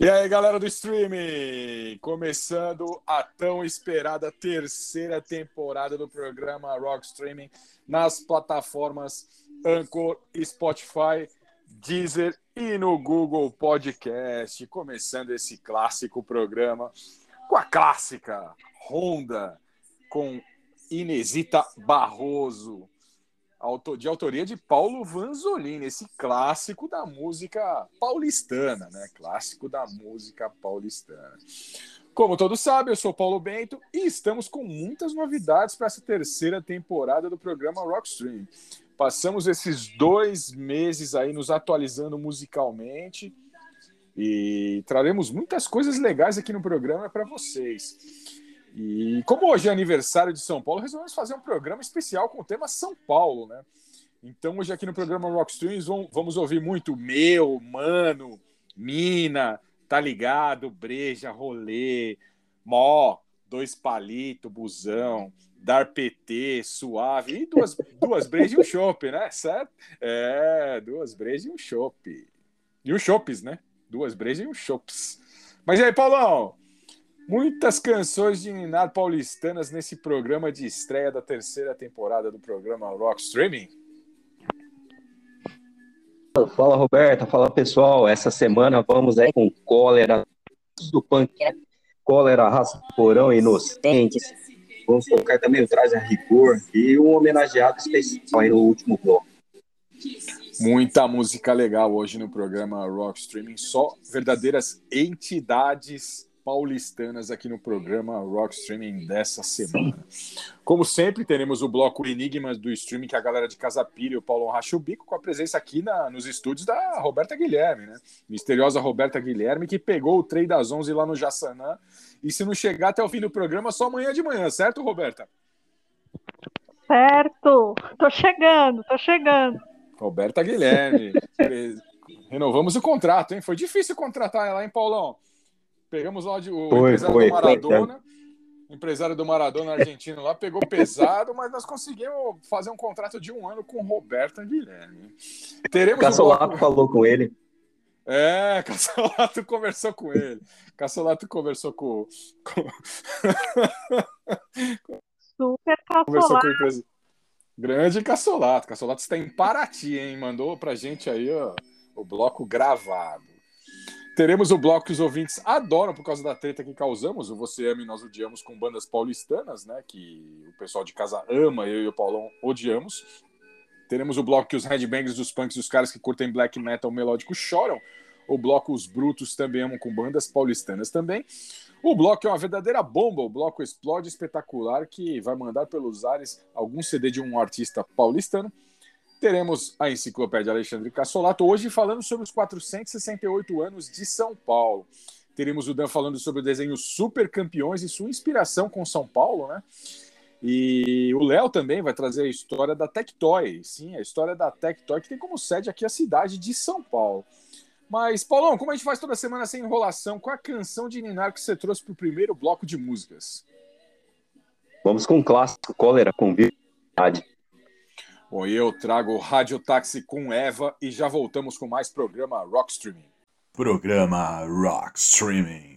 E aí, galera do streaming! Começando a tão esperada terceira temporada do programa Rock Streaming nas plataformas Anchor, Spotify, Deezer e no Google Podcast. Começando esse clássico programa com a clássica Honda com Inesita Barroso, de autoria de Paulo Vanzolini, esse clássico da música paulistana, né? Clássico da música paulistana. Como todos sabem, eu sou Paulo Bento e estamos com muitas novidades para essa terceira temporada do programa Rockstream. Passamos esses dois meses aí nos atualizando musicalmente e traremos muitas coisas legais aqui no programa para vocês. E como hoje é aniversário de São Paulo, resolvemos fazer um programa especial com o tema São Paulo, né? Então, hoje aqui no programa Rock Streams vamos ouvir muito meu, mano, mina, tá ligado, breja, rolê, mó, dois palito, busão, dar PT, suave, e duas, duas brejas e um chopp, né? Certo? É, duas brejas e um chopp. E um chopps, né? Duas brejas e um chopps. Mas e aí, Paulão? Muitas canções de Ninar paulistanas nesse programa de estreia da terceira temporada do programa Rock Streaming. Fala Roberta, fala pessoal. Essa semana vamos aí com cólera do punk, cólera, raça porão, inocentes. Vamos colocar também o Traz a Rigor e um homenageado especial aí no último bloco. Muita música legal hoje no programa Rock Streaming, só verdadeiras entidades paulistanas aqui no programa Rock Streaming dessa semana. Como sempre, teremos o bloco Enigmas do Streaming, que é a galera de Casa Pira e o Paulo Racha o Bico, com a presença aqui na, nos estúdios da Roberta Guilherme, né? Misteriosa Roberta Guilherme, que pegou o trem das 11 lá no Jaçanã. E se não chegar até o fim do programa, só amanhã de manhã, certo, Roberta? Certo, tô chegando, tô chegando. Roberta Guilherme. Renovamos o contrato, hein? Foi difícil contratar ela, hein, Paulão? Pegamos lá de, o foi, empresário foi, do Maradona. Foi, empresário do Maradona argentino lá pegou pesado, mas nós conseguimos fazer um contrato de um ano com Roberta Guilherme. Teremos Cassolato um... falou com ele. É, Cassolato conversou com ele. Cassolato conversou com. com... Super Cassolato. Grande Cassolato. Cassolato está em Paraty, hein? Mandou pra gente aí ó, o bloco gravado. Teremos o bloco que os ouvintes adoram por causa da treta que causamos, o Você Ama e Nós Odiamos com bandas paulistanas, né? Que o pessoal de casa ama, eu e o Paulão odiamos. Teremos o bloco que os headbangers dos punks e os caras que curtem black metal melódico choram. O bloco Os Brutos também amam com bandas paulistanas também. O bloco é uma verdadeira bomba, o bloco Explode Espetacular, que vai mandar pelos ares algum CD de um artista paulistano teremos a enciclopédia Alexandre Cassolato, hoje falando sobre os 468 anos de São Paulo. Teremos o Dan falando sobre o desenho Super Campeões e sua inspiração com São Paulo, né? E o Léo também vai trazer a história da Tectoy, sim, a história da Tectoy, que tem como sede aqui a cidade de São Paulo. Mas, Paulão, como a gente faz toda semana sem enrolação, qual a canção de Ninar que você trouxe para o primeiro bloco de músicas? Vamos com o clássico Cólera com Verdade. Bom, eu trago Rádio Táxi com Eva e já voltamos com mais programa Rock Streaming. Programa Rock Streaming.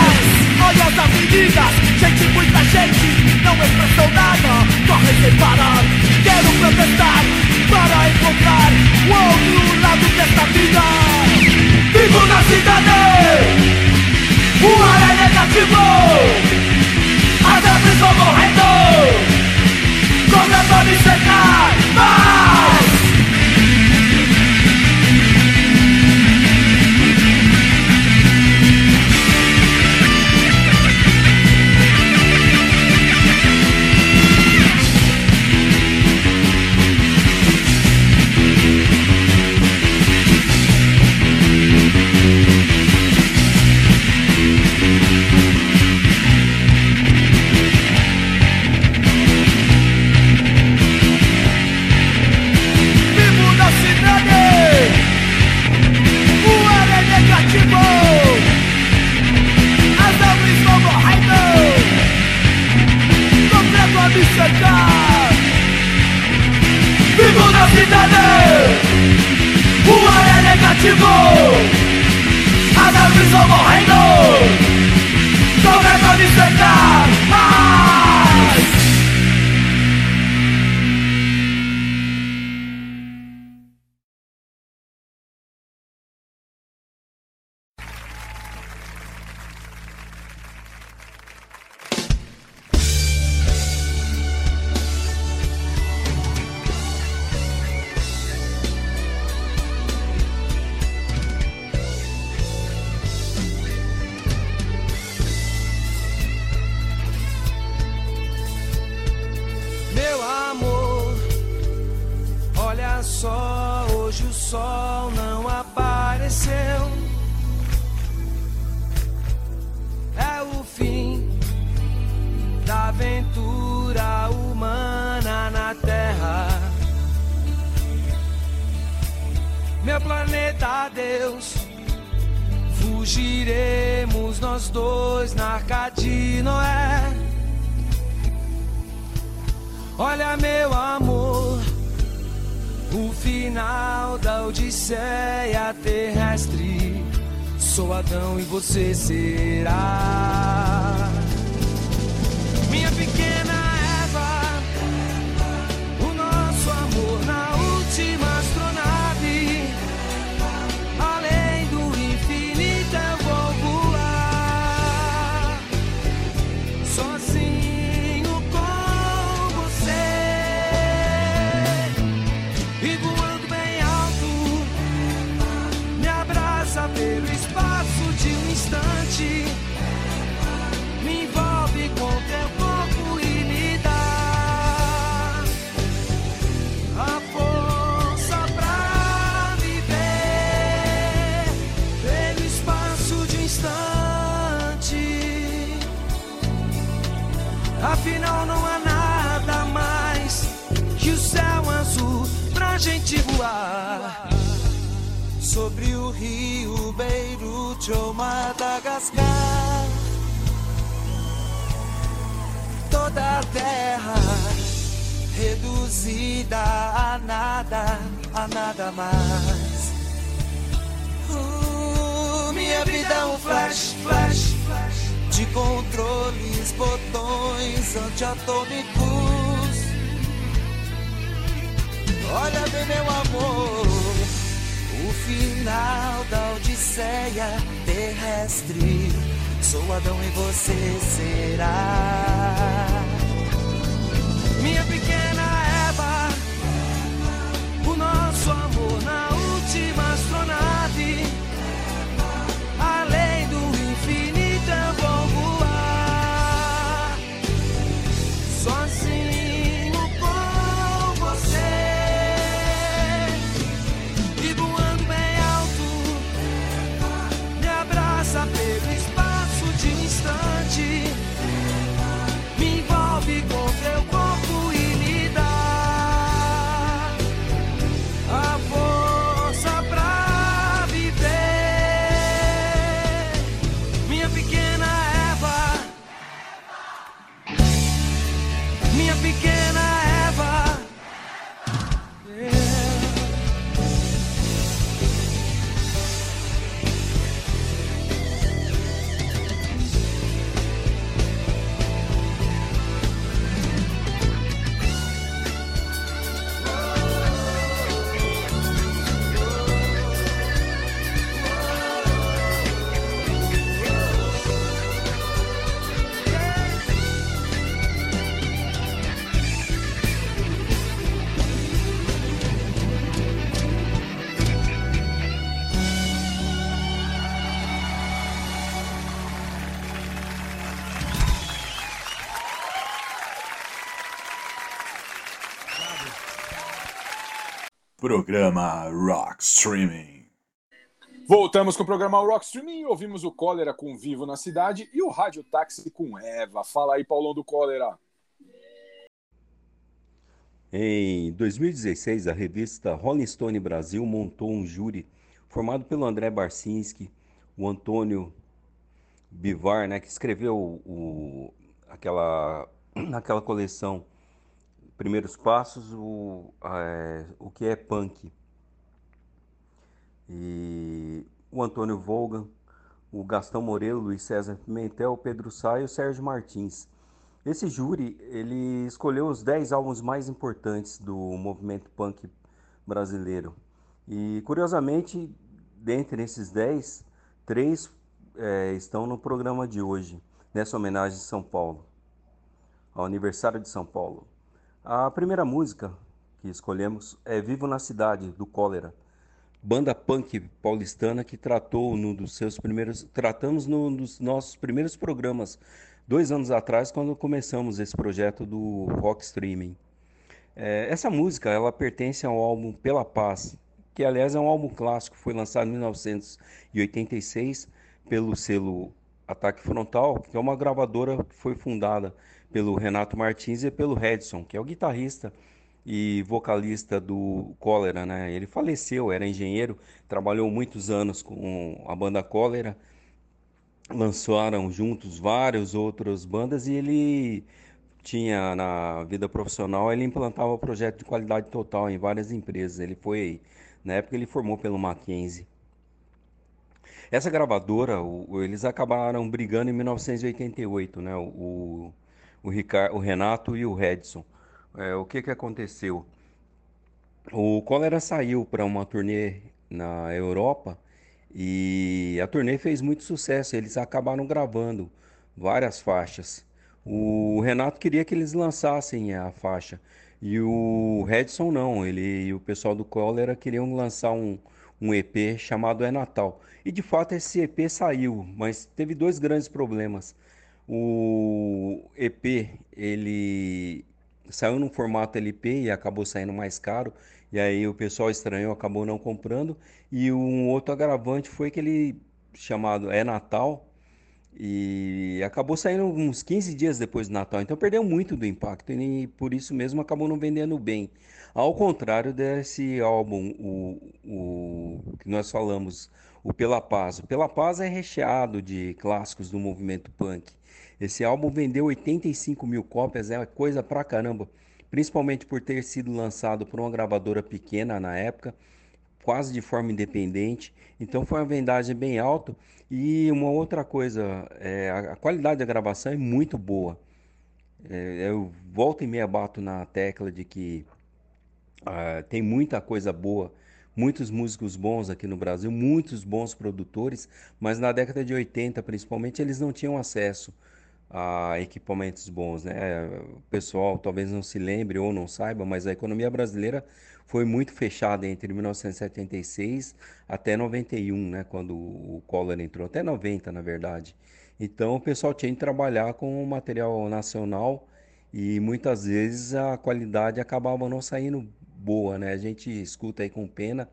muita gente Não expressou nada, corre sem parar Quero protestar para encontrar o outro lado desta vida. Vivo na cidade o ar é negativo. As árvores vão morrendo Começam a me secar Mas cidade. O ar é negativo As árvores vão morrendo. Não é pra me norte ou Madagascar. Toda a terra reduzida a nada, a nada mais. Uh, minha vida é um flash, flash, flash de controles, botões antiatômicos. Olha bem, meu amor final da odisseia terrestre. Sou Adão e você será. Minha pequena Eva, o nosso amor na última programa Rock Streaming. Voltamos com o programa Rock Streaming. Ouvimos o Cólera com Vivo na Cidade e o Rádio Táxi com Eva. Fala aí, Paulão do Cólera. Em 2016, a revista Rolling Stone Brasil montou um júri formado pelo André Barcinski, o Antônio Bivar, né, que escreveu o, aquela, aquela coleção Primeiros Passos, o, é, o que é punk. E o Antônio Volgan, o Gastão Morelo, Luiz César Pimentel, Pedro Sá e o Sérgio Martins. Esse júri, ele escolheu os 10 álbuns mais importantes do movimento punk brasileiro. E, curiosamente, dentre esses 10, três é, estão no programa de hoje, nessa homenagem de São Paulo, ao aniversário de São Paulo. A primeira música que escolhemos é Vivo na Cidade, do Cólera, banda punk paulistana que tratou no dos seus primeiros, tratamos no dos nossos primeiros programas dois anos atrás, quando começamos esse projeto do rock streaming. É, essa música ela pertence ao álbum Pela Paz, que aliás é um álbum clássico, foi lançado em 1986 pelo selo Ataque Frontal, que é uma gravadora que foi fundada pelo Renato Martins e pelo Redson, que é o guitarrista e vocalista do Cólera, né? Ele faleceu, era engenheiro, trabalhou muitos anos com a banda Cólera lançaram juntos várias outras bandas e ele tinha na vida profissional, ele implantava projeto de qualidade total em várias empresas. Ele foi, na época ele formou pelo Mackenzie. Essa gravadora, o, eles acabaram brigando em 1988, né? O, o, Ricardo, o Renato e o Redson. É, o que que aconteceu? O Cólera saiu para uma turnê na Europa e a turnê fez muito sucesso, eles acabaram gravando várias faixas. O Renato queria que eles lançassem a faixa e o Redson não, ele e o pessoal do Cólera queriam lançar um, um EP chamado É Natal. E de fato esse EP saiu, mas teve dois grandes problemas. O EP ele saiu no formato LP e acabou saindo mais caro e aí o pessoal estranhou, acabou não comprando. E um outro agravante foi que ele, chamado É Natal, e acabou saindo uns 15 dias depois do Natal. Então perdeu muito do impacto e por isso mesmo acabou não vendendo bem. Ao contrário desse álbum, o, o que nós falamos, o Pela Paz. O Pela Paz é recheado de clássicos do movimento punk. Esse álbum vendeu 85 mil cópias, é coisa pra caramba principalmente por ter sido lançado por uma gravadora pequena na época, quase de forma independente. Então foi uma vendagem bem alta. E uma outra coisa, é, a qualidade da gravação é muito boa. É, eu volto e meia bato na tecla de que uh, tem muita coisa boa, muitos músicos bons aqui no Brasil, muitos bons produtores, mas na década de 80 principalmente eles não tinham acesso a equipamentos bons, né? O pessoal talvez não se lembre ou não saiba, mas a economia brasileira foi muito fechada entre 1976 até 91, né? Quando o Collor entrou, até 90, na verdade. Então o pessoal tinha que trabalhar com material nacional e muitas vezes a qualidade acabava não saindo boa, né? A gente escuta aí com pena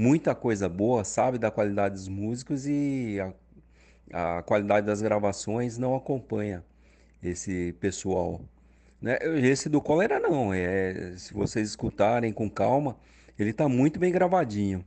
muita coisa boa, sabe da qualidade dos músicos e a a qualidade das gravações não acompanha esse pessoal. Né? Esse do Cólera não, é, se vocês escutarem com calma, ele está muito bem gravadinho.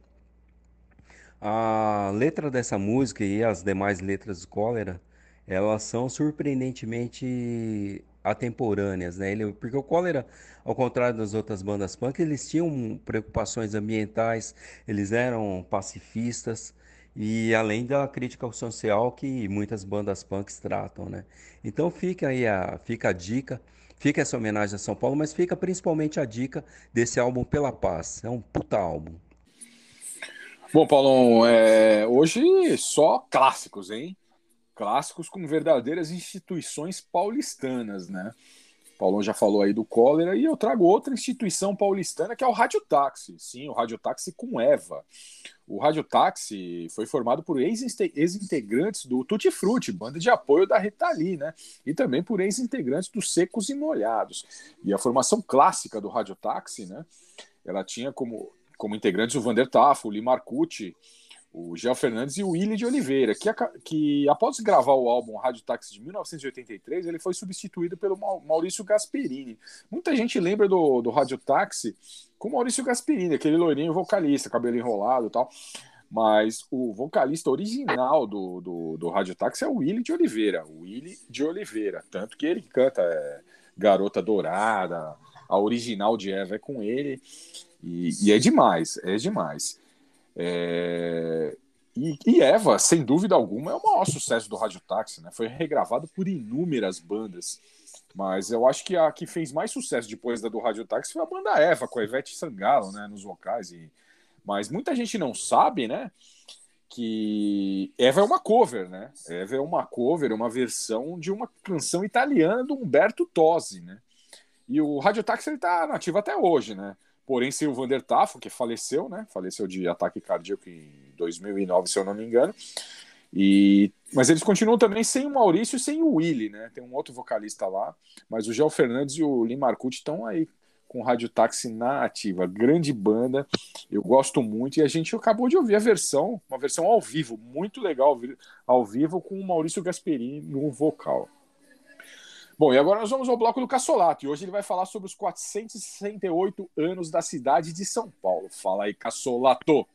A letra dessa música e as demais letras do Cólera, elas são surpreendentemente atemporâneas, né? Ele, porque o Cólera, ao contrário das outras bandas punk, eles tinham preocupações ambientais, eles eram pacifistas, e além da crítica social que muitas bandas punks tratam, né? Então fica aí a, fica a dica, fica essa homenagem a São Paulo, mas fica principalmente a dica desse álbum Pela Paz. É um puta álbum. Bom, Paulão, é, hoje só clássicos, hein? Clássicos com verdadeiras instituições paulistanas, né? Paulão já falou aí do cólera e eu trago outra instituição paulistana que é o Radiotáxi. Sim, o Radiotáxi com Eva. O Radiotáxi foi formado por ex-integrantes do Tutti Frutti, banda de apoio da Rita Lee, né? E também por ex-integrantes dos Secos e Molhados. E a formação clássica do Radiotáxi, né? Ela tinha como como integrantes o Vander Tafo, o Limar Marcucci, o Gel Fernandes e o Willi de Oliveira, que, que após gravar o álbum Rádio Táxi de 1983, ele foi substituído pelo Maurício Gasperini. Muita gente lembra do, do Rádio Táxi com Maurício Gasperini, aquele loirinho vocalista, cabelo enrolado e tal. Mas o vocalista original do, do, do Rádio Táxi é o Willi de Oliveira. O Willi de Oliveira. Tanto que ele canta é, Garota Dourada, a original de Eva é com ele. E, e é demais, é demais. É... E, e, Eva, sem dúvida alguma, é o maior sucesso do Rádio Táxi, né? Foi regravado por inúmeras bandas. Mas eu acho que a que fez mais sucesso depois da do Rádio Táxi foi a banda Eva, com a Ivete Sangalo, né? Nos vocais. E... Mas muita gente não sabe, né? Que Eva é uma cover, né? Eva é uma cover, uma versão de uma canção italiana do Humberto Tosi, né? E o Rádio Táxi ele tá nativo até hoje, né? Porém sem o Vander Tafo, que faleceu, né? Faleceu de ataque cardíaco em 2009, se eu não me engano. E, mas eles continuam também sem o Maurício e sem o Willy, né? Tem um outro vocalista lá, mas o Gel Fernandes e o Lim Marcucci estão aí com o Rádio Táxi na ativa. Grande banda, eu gosto muito. E a gente acabou de ouvir a versão, uma versão ao vivo, muito legal ao vivo, com o Maurício Gasperini no vocal. Bom, e agora nós vamos ao bloco do Cassolato. E hoje ele vai falar sobre os 468 anos da cidade de São Paulo. Fala aí, Cassolato.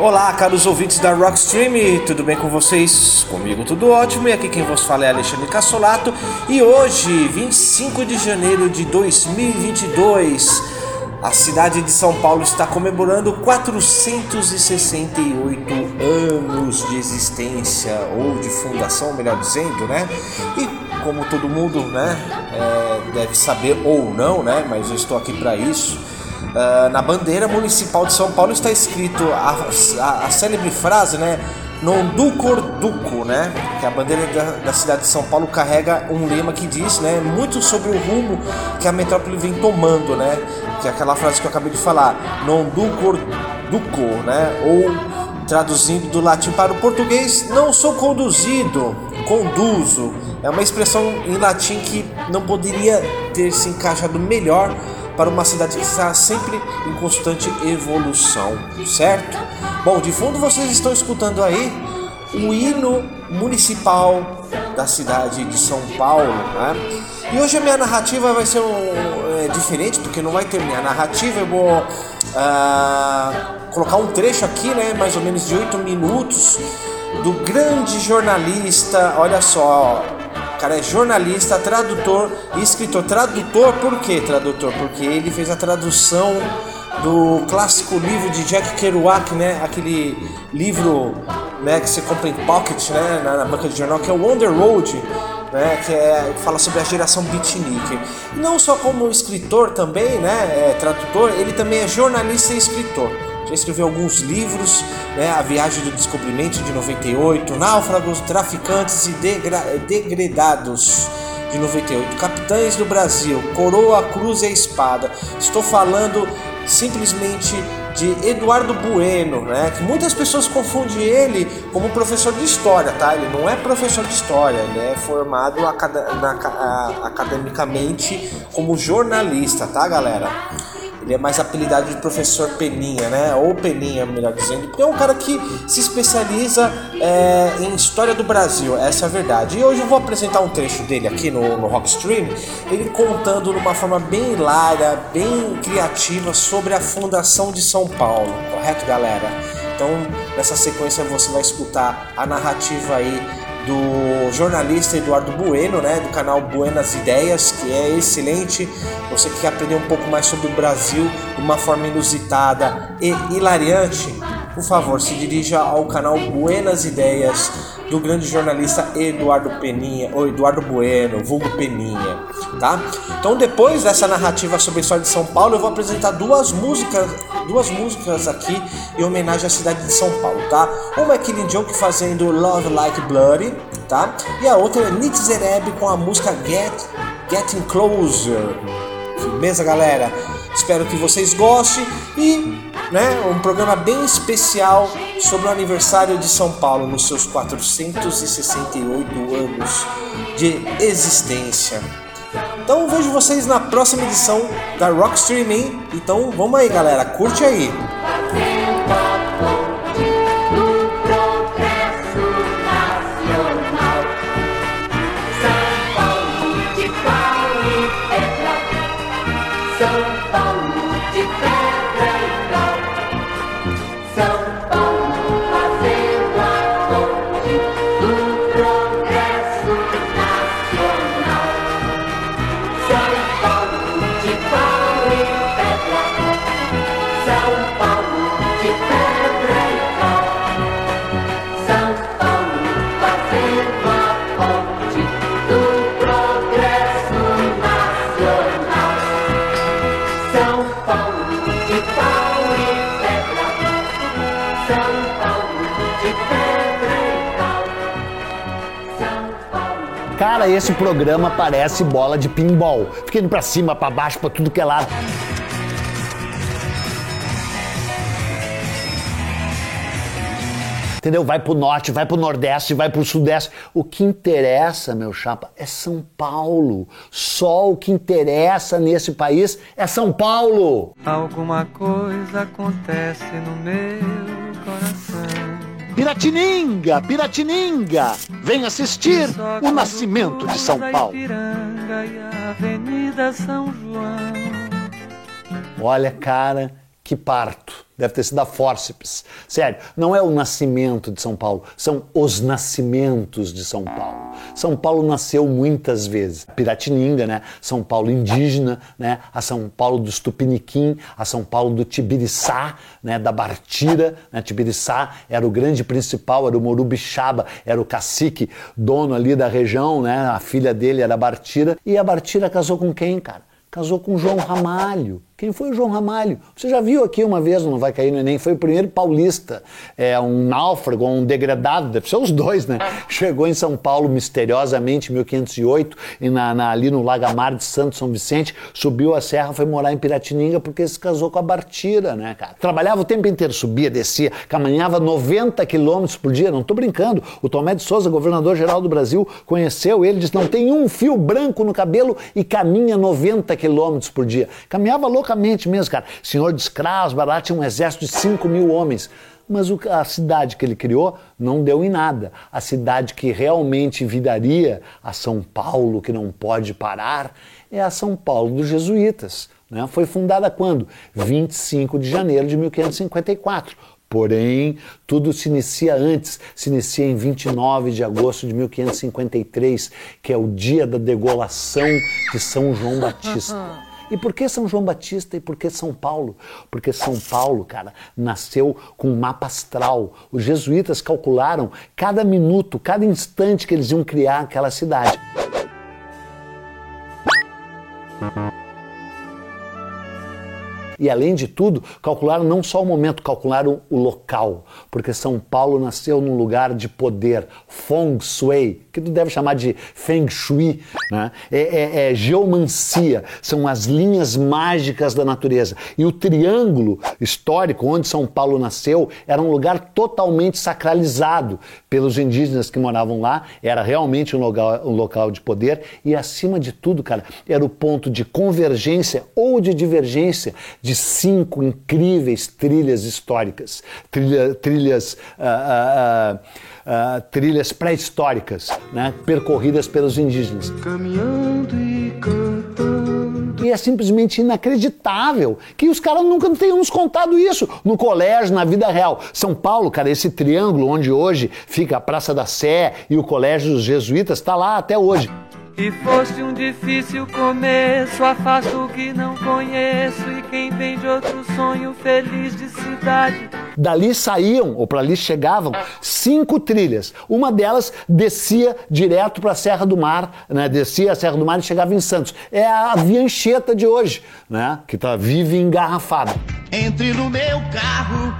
Olá, caros ouvintes da Rockstream, tudo bem com vocês? Comigo tudo ótimo e aqui quem vos fala é Alexandre Cassolato e hoje, 25 de janeiro de 2022, a cidade de São Paulo está comemorando 468 anos de existência ou de fundação, melhor dizendo, né? E como todo mundo, né, é, deve saber ou não, né? Mas eu estou aqui para isso Uh, na bandeira municipal de São Paulo está escrito a, a, a célebre frase, né? Non ducor duco, né? Que a bandeira da, da, cidade de São Paulo carrega um lema que diz, né? Muito sobre o rumo que a metrópole vem tomando, né? Que é aquela frase que eu acabei de falar, non ducor duco, né? Ou traduzindo do latim para o português, não sou conduzido, conduzo. É uma expressão em latim que não poderia ter se encaixado melhor para uma cidade que está sempre em constante evolução, certo? Bom, de fundo vocês estão escutando aí o hino municipal da cidade de São Paulo, né? E hoje a minha narrativa vai ser um, é, diferente, porque não vai ter minha narrativa, eu vou uh, colocar um trecho aqui, né, mais ou menos de oito minutos, do grande jornalista, olha só, cara é jornalista, tradutor e escritor. Tradutor, por que tradutor? Porque ele fez a tradução do clássico livro de Jack Kerouac, né? Aquele livro né, que você compra em pocket, né? Na, na banca de jornal, que é o Wonder Road, né? Que, é, fala sobre a geração beatnik. Não só como escritor também, né? É, tradutor, ele também é jornalista e escritor já escreveu alguns livros, né? A Viagem do Descobrimento de 98, Náufragos, Traficantes e Degredados de 98, Capitães do Brasil, Coroa, Cruz e Espada. Estou falando simplesmente de Eduardo Bueno, né? Que muitas pessoas confundem ele como professor de história, tá? Ele não é professor de história, ele é formado academicamente como jornalista, tá, galera? Ele é mais apelidado de professor Peninha, né? Ou Peninha, melhor dizendo, porque é um cara que se especializa é, em história do Brasil, essa é a verdade. E hoje eu vou apresentar um trecho dele aqui no, no Rockstream, ele contando de uma forma bem hilária, bem criativa sobre a fundação de São Paulo, correto, galera? Então, nessa sequência você vai escutar a narrativa aí do jornalista Eduardo Bueno, né, do canal Buenas Ideias, que é excelente. Você que quer aprender um pouco mais sobre o Brasil de uma forma inusitada e hilariante, por favor, se dirija ao canal Buenas Ideias do grande jornalista Eduardo Peninha, ou Eduardo Bueno, vulgo Peninha, tá? Então depois dessa narrativa sobre a história de São Paulo, eu vou apresentar duas músicas, duas músicas aqui em homenagem à cidade de São Paulo, tá? Uma é Killing Joke fazendo Love Like Bloody, tá? E a outra é Zereb com a música Get Getting Closer. Beleza, galera? Espero que vocês gostem e né, um programa bem especial sobre o aniversário de São Paulo nos seus 468 anos de existência. Então vejo vocês na próxima edição da Rock Streaming. Então vamos aí, galera, curte aí. Cara, esse programa parece bola de pinball. Fica indo pra cima, pra baixo, pra tudo que é lado. Entendeu? Vai pro norte, vai pro nordeste, vai pro sudeste. O que interessa, meu chapa, é São Paulo. Só o que interessa nesse país é São Paulo. Alguma coisa acontece no meu. Piratininga, Piratininga, vem assistir o nascimento de São Paulo. Olha, cara, que parto. Deve ter sido a fórceps. Sério, não é o nascimento de São Paulo, são os nascimentos de São Paulo. São Paulo nasceu muitas vezes. Piratininga, né? São Paulo indígena, né? A São Paulo dos Tupiniquim, a São Paulo do Tibiriçá, né? Da Bartira, né? Tibiriçá era o grande principal, era o Morubixaba, era o cacique, dono ali da região, né? A filha dele era a Bartira. E a Bartira casou com quem, cara? Casou com João Ramalho. Quem foi o João Ramalho? Você já viu aqui uma vez, não vai cair no Enem, foi o primeiro paulista, é um náufrago, um degradado, deve ser os dois, né? Chegou em São Paulo misteriosamente em 1508, e na, na- ali no Lagamar de Santo São Vicente, subiu a serra, foi morar em Piratininga porque se casou com a Bartira, né, cara? Trabalhava o tempo inteiro, subia, descia, caminhava 90 quilômetros por dia, não tô brincando. O Tomé de Souza, governador-geral do Brasil, conheceu ele, disse, não tem um fio branco no cabelo e caminha 90 quilômetros por dia. Caminhava loucamente mesmo, cara. Senhor de escravos, lá tinha um exército de 5 mil homens. Mas o- a cidade que ele criou não deu em nada. A cidade que realmente viraria a São Paulo, que não pode parar, é a São Paulo dos Jesuítas. né? Foi fundada quando? 25 de janeiro de 1554. Porém, tudo se inicia antes, se inicia em 29 de agosto de 1553, que é o dia da degolação de São João Batista. E por que São João Batista e por que São Paulo? Porque São Paulo, cara, nasceu com um mapa astral. Os jesuítas calcularam cada minuto, cada instante que eles iam criar aquela cidade. E além de tudo, calcularam não só o momento, calcularam o local, porque São Paulo nasceu num lugar de poder, feng shui, que tu deve chamar de feng shui, né? é, é- é geomancia, são as linhas mágicas da natureza. E o triângulo histórico onde São Paulo nasceu era um lugar totalmente sacralizado pelos indígenas que moravam lá, era realmente um local, um local de poder e acima de tudo, cara, era o ponto de convergência ou de divergência de cinco incríveis trilhas históricas, trilha- trilhas, ah, ah, ah, ah, trilhas pré-históricas, né, percorridas pelos indígenas. Caminhando e cantando. E é simplesmente inacreditável que os caras nunca tenham nos contado isso no colégio, na vida real. São Paulo, cara, esse triângulo onde hoje fica a Praça da Sé e o Colégio dos Jesuítas, está lá até hoje. E foste um difícil começo, afasto o que não conheço e quem vem de outro sonho feliz de cidade. Dali saíam, ou para ali chegavam, cinco trilhas. Uma delas descia direto para a Serra do Mar, né? descia a Serra do Mar e chegava em Santos. É a Viancheta de hoje, né? que está vive engarrafada. Entre no meu carro,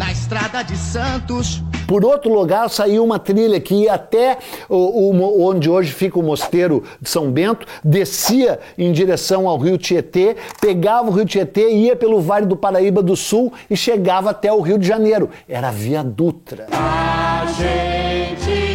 na estrada de Santos. Por outro lugar, saiu uma trilha que ia até o, o- onde hoje fica o mosteiro de São Bento, descia em direção ao rio Tietê, pegava o rio Tietê, ia pelo Vale do Paraíba do Sul e chegava até o Rio de Janeiro. Era a Via Dutra. A gente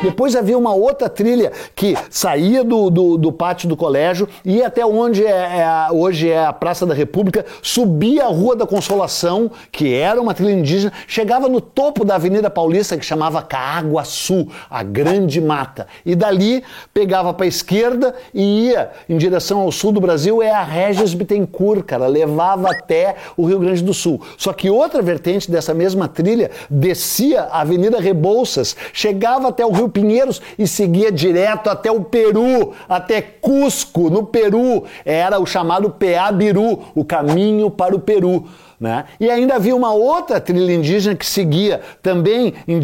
Depois havia uma outra trilha que saía do, do, do pátio do colégio, ia até onde é, é hoje é a Praça da República, subia a Rua da Consolação, que era uma trilha indígena, chegava no topo da Avenida Paulista, que chamava Caaguaçu, a Grande Mata. E dali pegava para a esquerda e ia em direção ao sul do Brasil, é a Regis Bittencourt, cara, levava até o Rio Grande do Sul. Só que outra vertente dessa mesma trilha descia a Avenida Rebouças, chegava até o Rio Pinheiros e seguia direto até o Peru, até Cusco, no Peru. Era o chamado Peabiru, o caminho para o Peru. Né? E ainda havia uma outra trilha indígena que seguia também em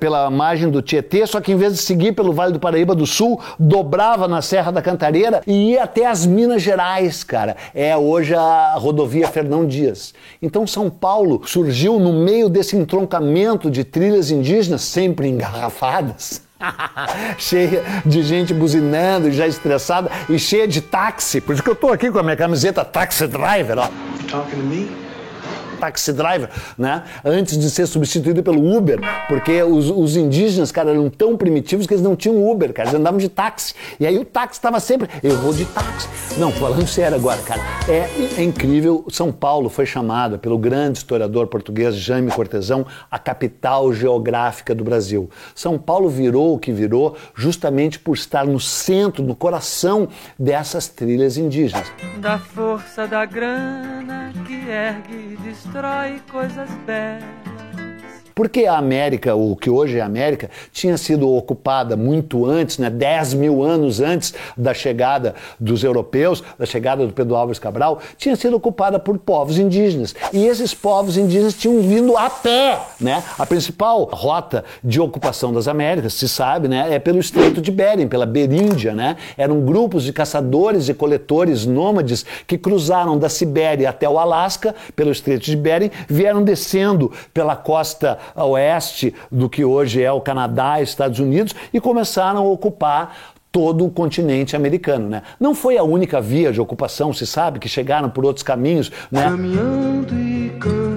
pela margem do Tietê, só que em vez de seguir pelo Vale do Paraíba do Sul, dobrava na Serra da Cantareira e ia até as Minas Gerais, cara. É hoje a rodovia Fernão Dias. Então São Paulo surgiu no meio desse entroncamento de trilhas indígenas, sempre engarrafadas. cheia de gente buzinando, já estressada e cheia de táxi. Por isso que eu tô aqui com a minha camiseta Taxi Driver, ó. Taxi driver, né? Antes de ser substituído pelo Uber, porque os, os indígenas, cara, eram tão primitivos que eles não tinham Uber, cara, eles andavam de táxi. E aí o táxi estava sempre, eu vou de táxi. Não, falando sério agora, cara, é, é incrível. São Paulo foi chamada pelo grande historiador português Jaime Cortesão a capital geográfica do Brasil. São Paulo virou o que virou justamente por estar no centro, no coração dessas trilhas indígenas. Da força da grana que ergue destrói coisas belas. Porque a América, o que hoje é América, tinha sido ocupada muito antes, né, 10 mil anos antes da chegada dos europeus, da chegada do Pedro Álvares Cabral, tinha sido ocupada por povos indígenas. E esses povos indígenas tinham vindo a pé. Né? A principal rota de ocupação das Américas, se sabe, né, é pelo Estreito de Bering, pela Beríndia. Né? Eram grupos de caçadores e coletores nômades que cruzaram da Sibéria até o Alasca, pelo Estreito de Bering, vieram descendo pela costa a oeste do que hoje é o Canadá e Estados Unidos e começaram a ocupar todo o continente americano, né? Não foi a única via de ocupação, se sabe que chegaram por outros caminhos, né? Caminhando e cantando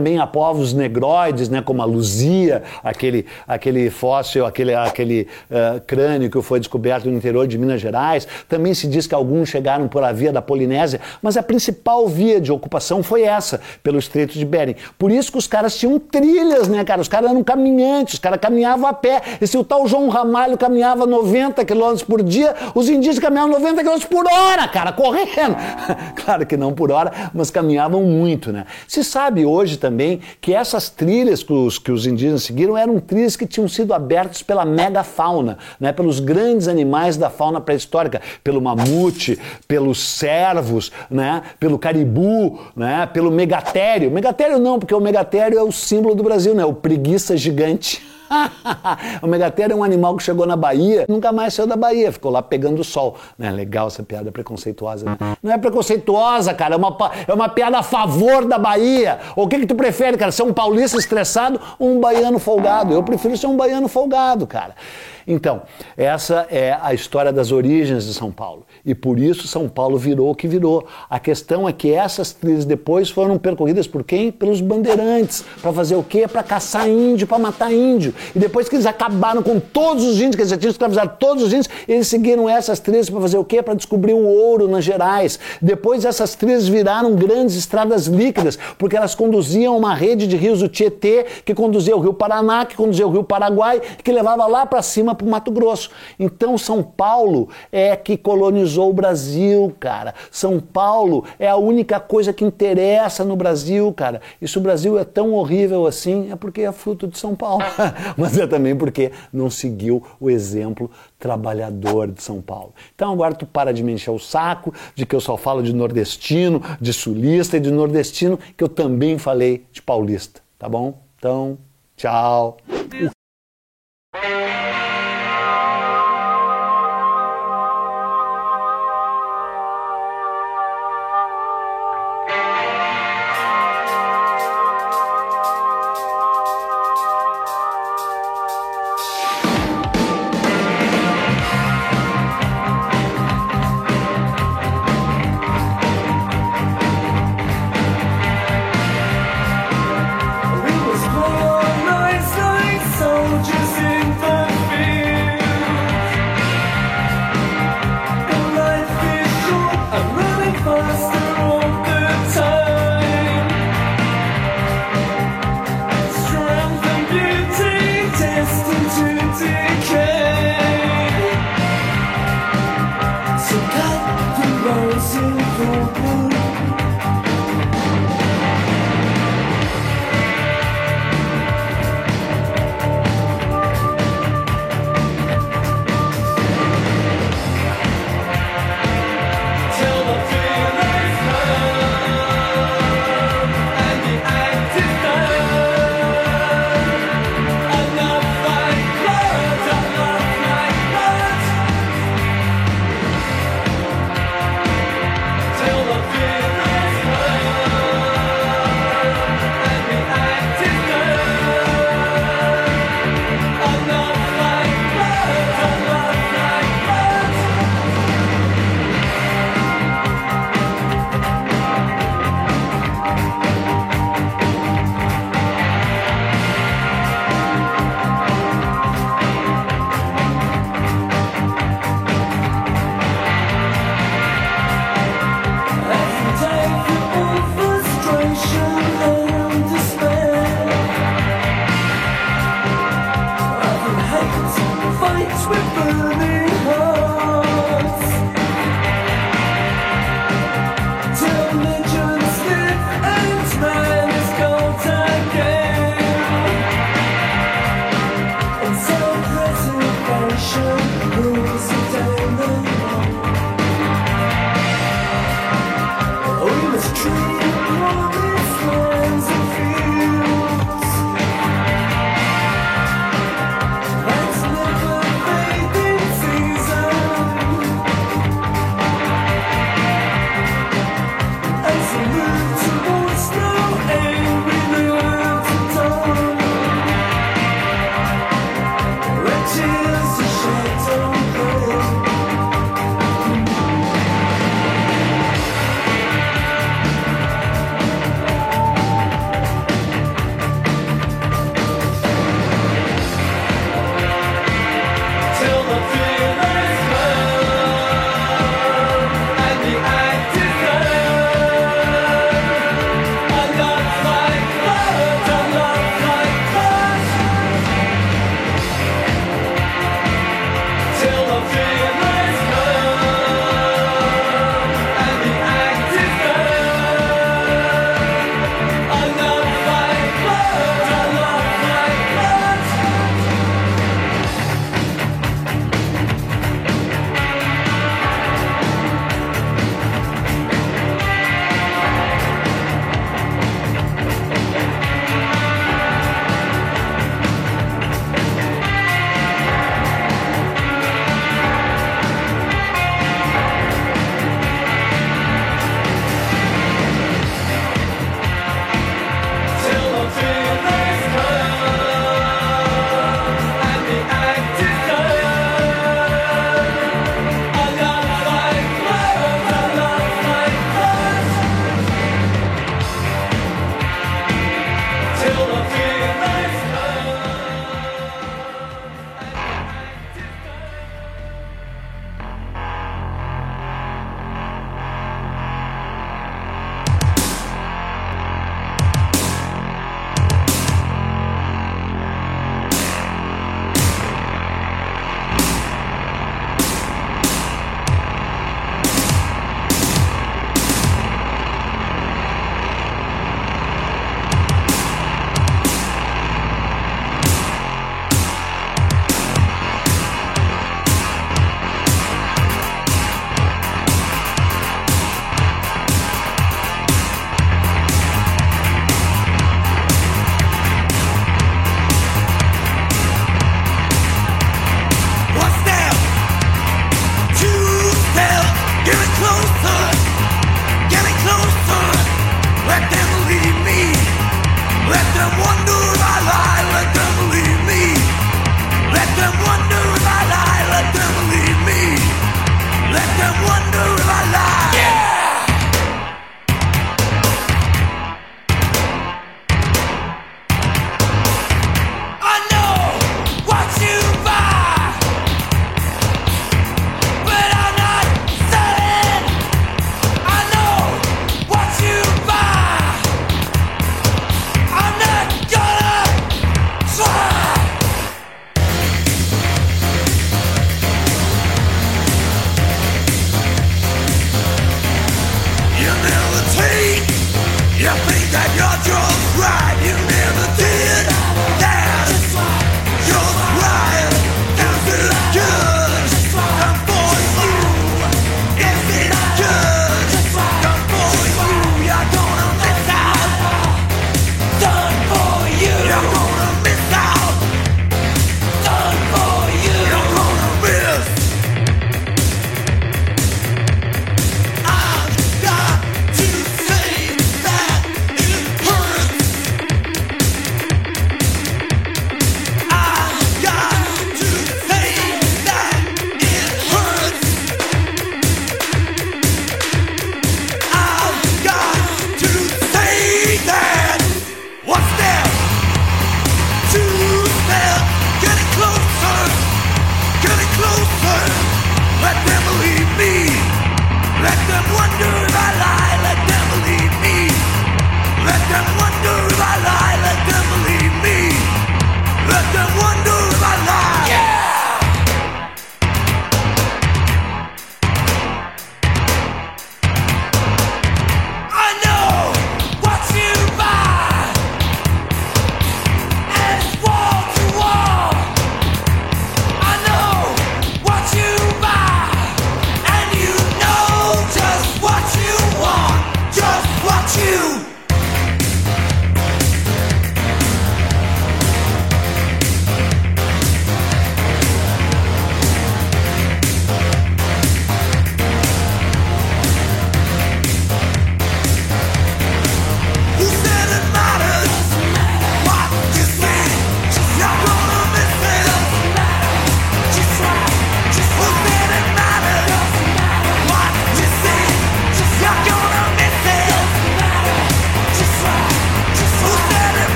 Também há povos negroides, né, como a Luzia, aquele, aquele fóssil, aquele, aquele eh, crânio que foi descoberto no interior de Minas Gerais. Também se diz que alguns chegaram por a via da Polinésia, mas a principal via de ocupação foi essa, pelo Estreito de Bering. Por isso que os caras tinham trilhas, né, cara? Os caras eram caminhantes, os caras caminhavam a pé. E se o tal João Ramalho caminhava 90 km por dia, os indígenas caminhavam 90 km por hora, cara, correndo. claro que não por hora, mas caminhavam muito, né? Se sabe hoje também que essas trilhas que os, que os indígenas seguiram eram trilhas que tinham sido abertas pela megafauna, né? pelos grandes animais da fauna pré-histórica, pelo mamute, pelos cervos, né? pelo caribu, né? pelo megatério. Megatério não, porque o megatério é o símbolo do Brasil, né? o preguiça gigante. O megatério é um animal que chegou na Bahia, nunca mais saiu da Bahia, ficou lá pegando sol. Né? Legal essa piada preconceituosa. Né? Não é preconceituosa, cara, é uma, é uma piada a favor da Bahia. O que, que tu prefere, cara? Ser um paulista estressado ou um baiano folgado? Eu prefiro ser um baiano folgado, cara. Então, essa é a história das origens de São Paulo. E por isso São Paulo virou o que virou. A questão é que essas trilhas depois foram percorridas por quem? Pelos bandeirantes. Para fazer o quê? Para caçar índio, para matar índio. E depois que eles acabaram com todos os índios, que eles já tinham escravizado todos os índios, eles seguiram essas trilhas para fazer o quê? Para descobrir o ouro nas Gerais. Depois essas trilhas viraram grandes estradas líquidas, porque elas conduziam uma rede de rios do Tietê, que conduzia o Rio Paraná, que conduzia o Rio Paraguai, que levava lá para cima para o Mato Grosso. Então São Paulo é que colonizou o Brasil, cara. São Paulo é a única coisa que interessa no Brasil, cara. E se o Brasil é tão horrível assim, é porque é fruto de São Paulo. Mas é também porque não seguiu o exemplo trabalhador de São Paulo. Então agora tu para de me encher o saco de que eu só falo de nordestino, de sulista e de nordestino, que eu também falei de paulista, tá bom? Então, tchau.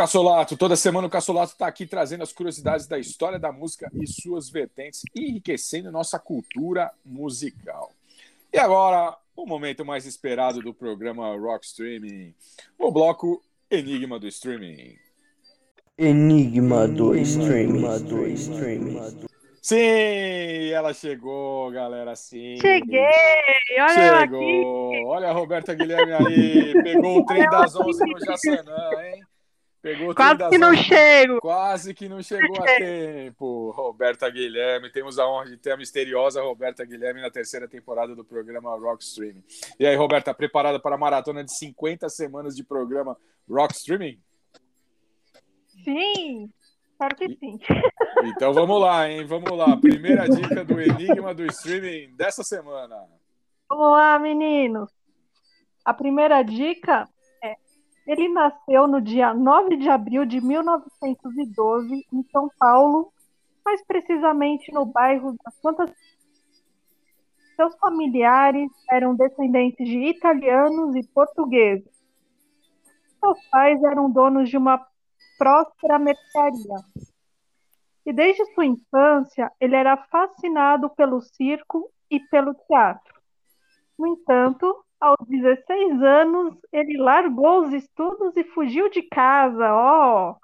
Cassolato. Toda semana o Cassolato está aqui trazendo as curiosidades da história da música e suas vertentes, enriquecendo nossa cultura musical. E agora, o momento mais esperado do programa Rock Streaming, o bloco Enigma do Streaming. Enigma do Streaming. Do streaming. Sim, ela chegou, galera, sim. Cheguei! Olha eu aqui! Chegou! Olha a Roberta Guilherme aí, pegou o trem das 11 no Jaçanã, hein? Pegou Quase que não 11. chego! Quase que não chegou a tempo, Roberta Guilherme. Temos a honra de ter a misteriosa Roberta Guilherme na terceira temporada do programa Rock Streaming. E aí, Roberta, preparada para a maratona de 50 semanas de programa Rock Streaming? Sim! Claro que sim. Então vamos lá, hein? Vamos lá. Primeira dica do Enigma do Streaming dessa semana. Vamos lá, meninos. A primeira dica ele nasceu no dia 9 de abril de 1912 em São Paulo, mais precisamente no bairro das Santas. Seus familiares eram descendentes de italianos e portugueses. Seus pais eram donos de uma próspera mercearia. E desde sua infância, ele era fascinado pelo circo e pelo teatro. No entanto, aos 16 anos, ele largou os estudos e fugiu de casa, ó,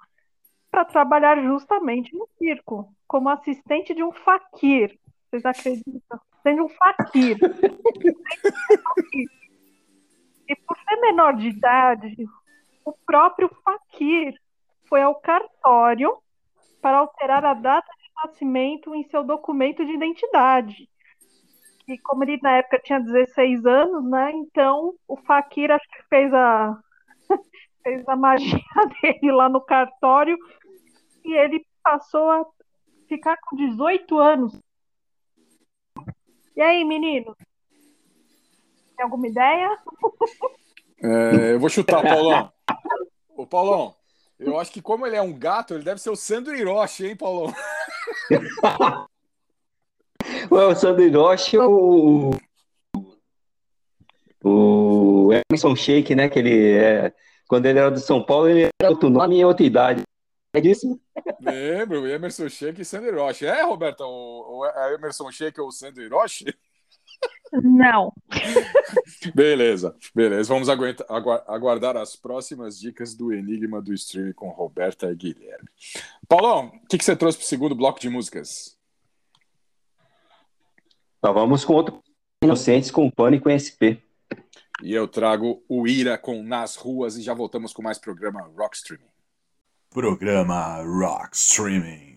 para trabalhar justamente no circo, como assistente de um faquir. Vocês acreditam? Sendo um faquir. e por ser menor de idade, o próprio faquir foi ao cartório para alterar a data de nascimento em seu documento de identidade. E como ele na época tinha 16 anos, né? Então o Fakir acho que fez a fez a magia dele lá no cartório e ele passou a ficar com 18 anos. E aí, menino? Tem alguma ideia? É, eu vou chutar, Paulão. Ô, Paulão, eu acho que como ele é um gato, ele deve ser o Sandro Hiroshi, hein, Paulão? Ué, o Sandro Hiroshi, o, o Emerson Sheik, né? Que ele é. Quando ele era do São Paulo, ele era outro nome e outra idade. É disso? Lembro, o Emerson Sheik e Sandro Hiroshi. É, Roberta, o, o Emerson Sheik ou o Sandro Hiroshi? Não. Beleza, beleza. Vamos aguenta, agu- aguardar as próximas dicas do Enigma do Streaming com Roberta e Guilherme. Paulão, o que, que você trouxe para o segundo bloco de músicas? Nós vamos com outro Inocentes com Pânico em SP. E eu trago o Ira com Nas Ruas e já voltamos com mais programa Rock Streaming. Programa Rock Streaming.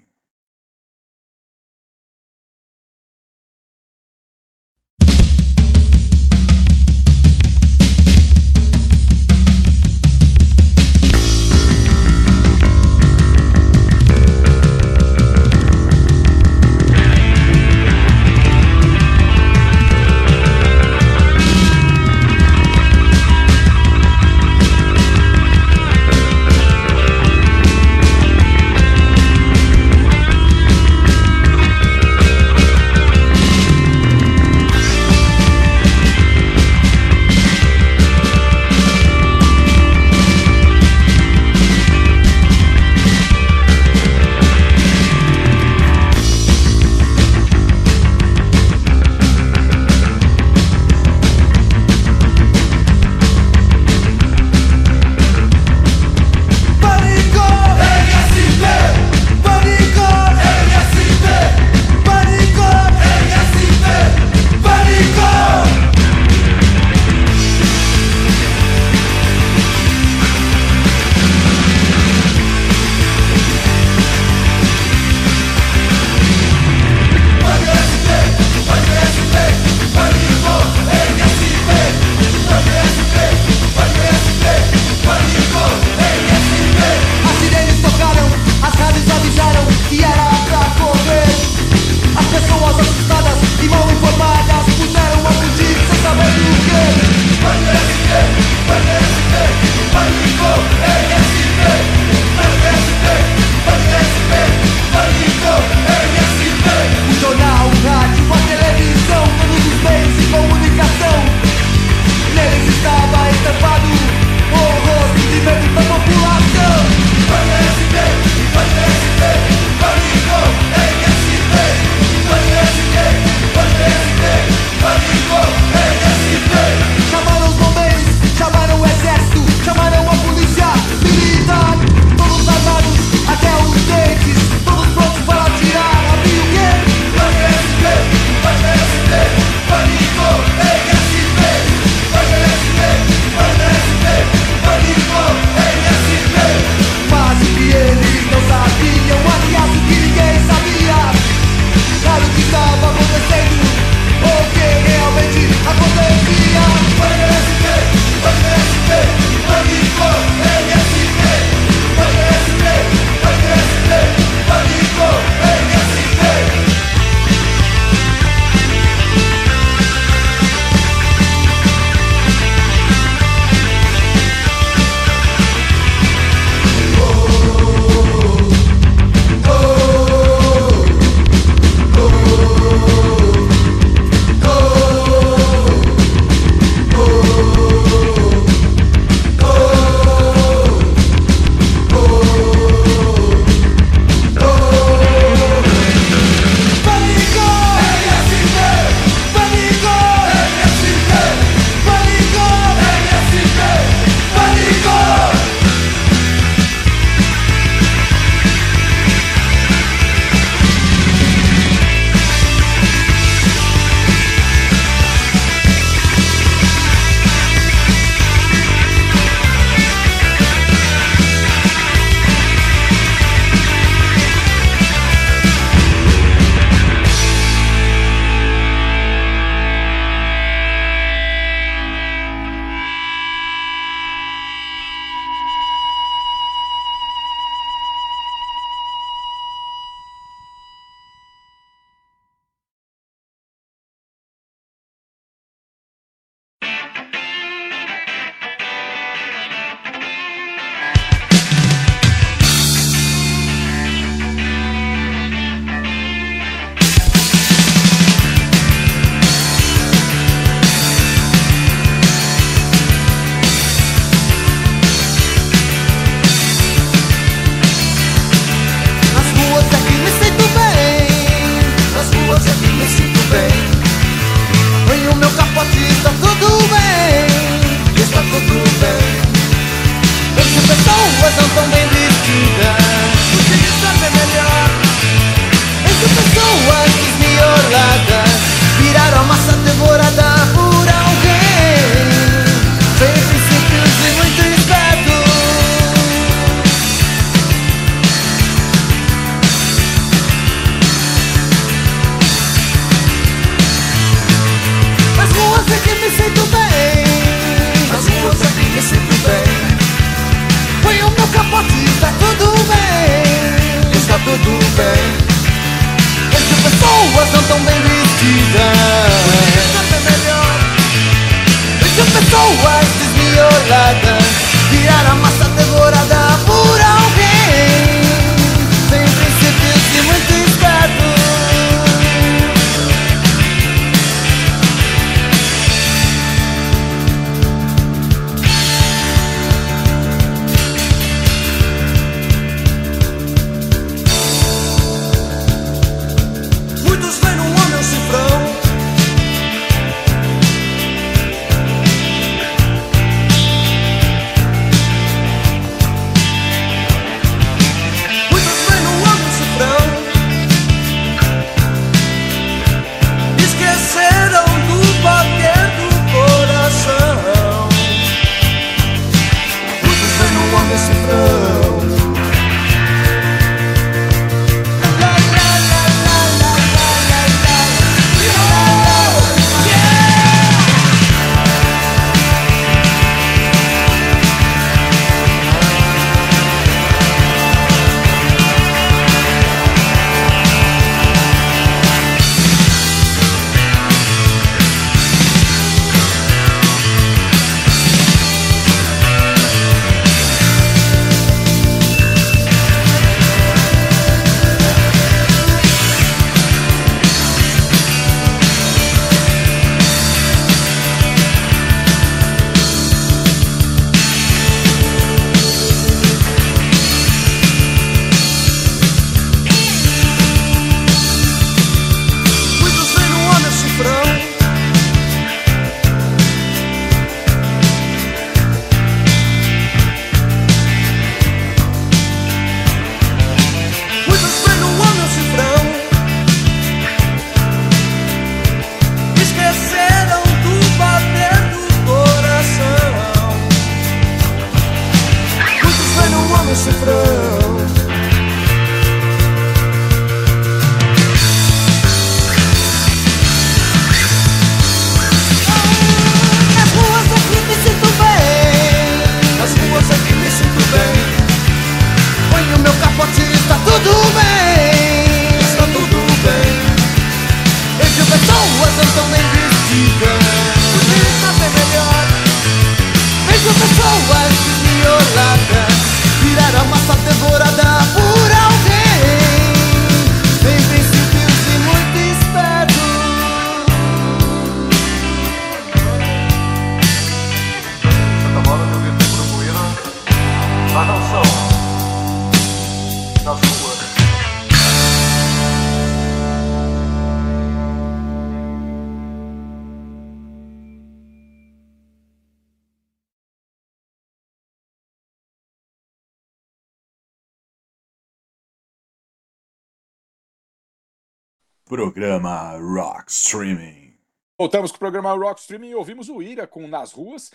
Programa Rock Streaming. Voltamos com o programa Rock Streaming e ouvimos o Ira com Nas Ruas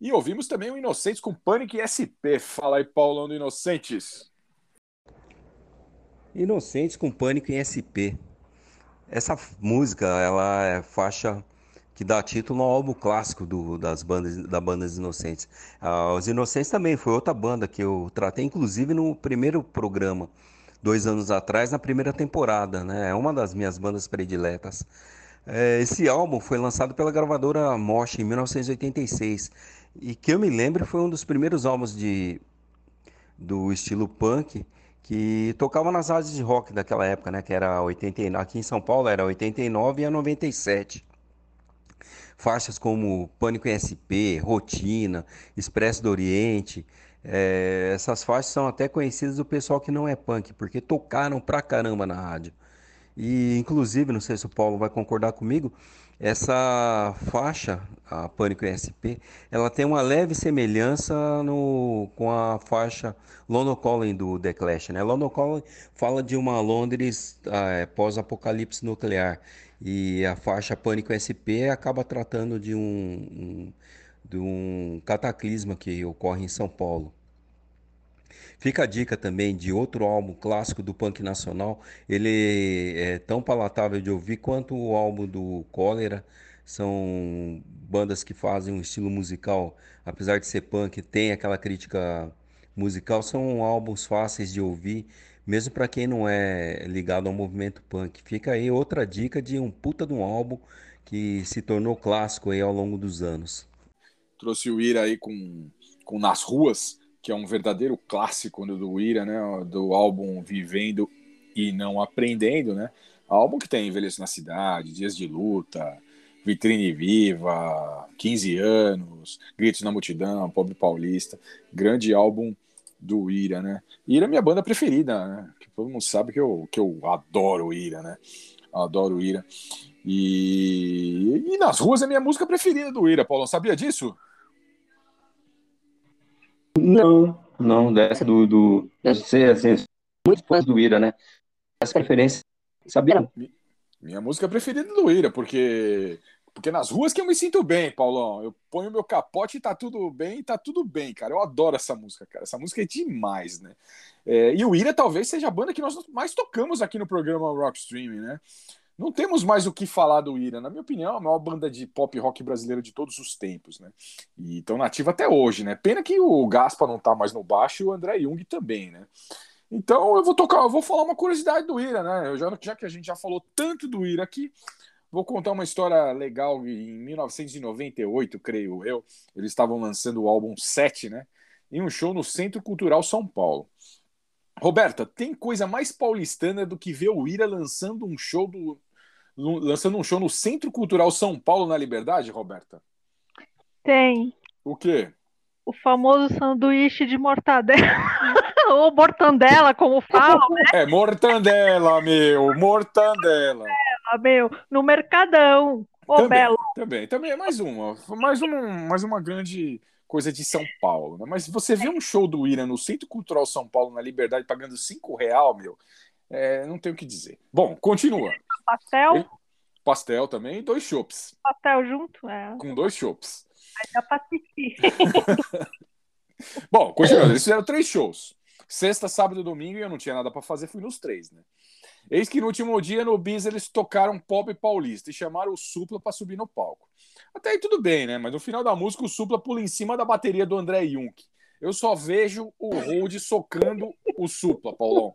e ouvimos também o Inocentes com Panic SP. Fala aí, Paulão do Inocentes. Inocentes com Pânico em SP. Essa música, ela é faixa que dá título ao álbum clássico do- das bandas, da banda Os Inocentes. Ah, Os Inocentes também foi outra banda que eu tratei, inclusive no primeiro programa, dois anos atrás, na primeira temporada, né? É uma das minhas bandas prediletas. É, esse álbum foi lançado pela gravadora Mosh em 1986 e que eu me lembro foi um dos primeiros álbuns de do estilo punk que tocava nas rádios de rock daquela época, né? Que era 89, aqui em São Paulo era 89 e a 97. Faixas como Pânico em SP, Rotina, Expresso do Oriente. Eh, essas faixas são até conhecidas do pessoal que não é punk, porque tocaram pra caramba na rádio. E, inclusive, não sei se o Paulo vai concordar comigo, essa faixa, a Pânico SP, ela tem uma leve semelhança no, com a faixa London Calling do The Clash, né? Calling fala de uma Londres ah, é, pós-apocalipse nuclear e a faixa Pânico SP acaba tratando de um, um- de um cataclisma que ocorre em São Paulo. Fica a dica também de outro álbum clássico do punk nacional. Ele é tão palatável de ouvir quanto o álbum do Cólera. São bandas que fazem um estilo musical, apesar de ser punk, tem aquela crítica musical. São álbuns fáceis de ouvir, mesmo para quem não é ligado ao movimento punk. Fica aí outra dica de um puta de um álbum que se tornou clássico aí ao longo dos anos. Trouxe o Ira aí com, com Nas Ruas, que é um verdadeiro clássico do Ira, né? Do álbum Vivendo e Não Aprendendo, né? Álbum que tem Envelheço na Cidade, Dias de Luta, Vitrine Viva, 15 anos, Gritos na Multidão, Pobre Paulista. Grande álbum do Ira, né? Ira é minha banda preferida, né? Todo mundo sabe que eu, que eu adoro Ira, né? Adoro Ira. E, e nas ruas é minha música preferida do Ira, Paulo. Sabia disso? Não, não, dessa do. do deve ser assim, muito fãs do Ira, né? Essa preferência. Sabia? Minha música preferida do Ira, porque. Porque nas ruas que eu me sinto bem, Paulão. Eu ponho meu capote e tá tudo bem, tá tudo bem, cara. Eu adoro essa música, cara. Essa música é demais, né? É, e o Ira talvez seja a banda que nós mais tocamos aqui no programa Rock Streaming, né? Não temos mais o que falar do Ira. Na minha opinião, é a maior banda de pop rock brasileira de todos os tempos, né? E estão nativa até hoje, né? Pena que o Gaspa não tá mais no baixo e o André Jung também, né? Então eu vou tocar, eu vou falar uma curiosidade do Ira, né? Eu já, já que a gente já falou tanto do Ira aqui, vou contar uma história legal. Em 1998, creio eu, eles estavam lançando o álbum 7, né? Em um show no Centro Cultural São Paulo. Roberta, tem coisa mais paulistana do que ver o Ira lançando um show do lançando um show no Centro Cultural São Paulo na Liberdade, Roberta? Tem. O quê? O famoso sanduíche de mortadela. Ou mortandela, como falam, né? É, mortandela, meu, mortandela. Ah, meu, no Mercadão. Ô, também, Belo. também, também é mais uma, mais uma, mais uma grande coisa de São Paulo, né? Mas você vê um show do Ira no Centro Cultural São Paulo na Liberdade pagando cinco real, meu, é, não tem o que dizer. Bom, continua. Pastel? Pastel também e dois chopps. Pastel junto? É. Com dois chopps. Aí dá pra assistir. Bom, continuando, eles fizeram três shows. Sexta, sábado e domingo, e eu não tinha nada pra fazer, fui nos três, né? Eis que no último dia, no Bis, eles tocaram pop paulista e chamaram o Supla pra subir no palco. Até aí tudo bem, né? Mas no final da música, o Supla pula em cima da bateria do André Junk. Eu só vejo o Hold socando o Supla, Paulão.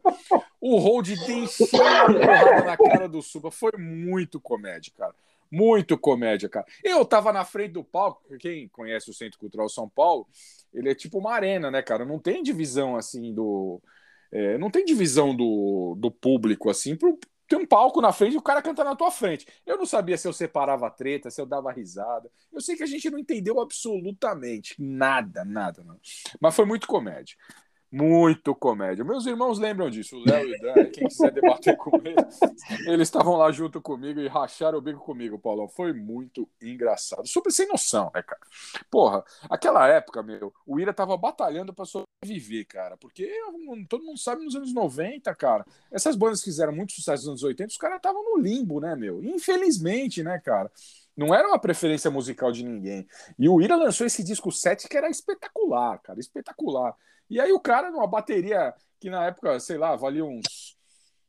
O Hold deixou a na cara do Supla. Foi muito comédia, cara. Muito comédia, cara. Eu tava na frente do palco, quem conhece o Centro Cultural São Paulo, ele é tipo uma arena, né, cara? Não tem divisão assim do. é, não tem divisão do, do público assim. Pro, tem um palco na frente e o cara canta na tua frente. Eu não sabia se eu separava a treta, se eu dava risada. Eu sei que a gente não entendeu absolutamente nada, nada, não. Mas foi muito comédia. Muito comédia. Meus irmãos lembram disso, o Léo e o Dan, quem quiser debater com eles, eles estavam lá junto comigo e racharam o bico comigo, Paulão. Foi muito engraçado. Super sem noção, né, cara? Porra, aquela época, meu, o Ira tava batalhando pra sobreviver, cara, porque todo mundo sabe nos anos 90, cara, essas bandas que fizeram muito sucesso nos anos 80, os caras estavam no limbo, né, meu? Infelizmente, né, cara? Não era uma preferência musical de ninguém. E o Ira lançou esse disco 7 que era espetacular, cara, espetacular. E aí o cara, numa bateria que na época, sei lá, valia uns,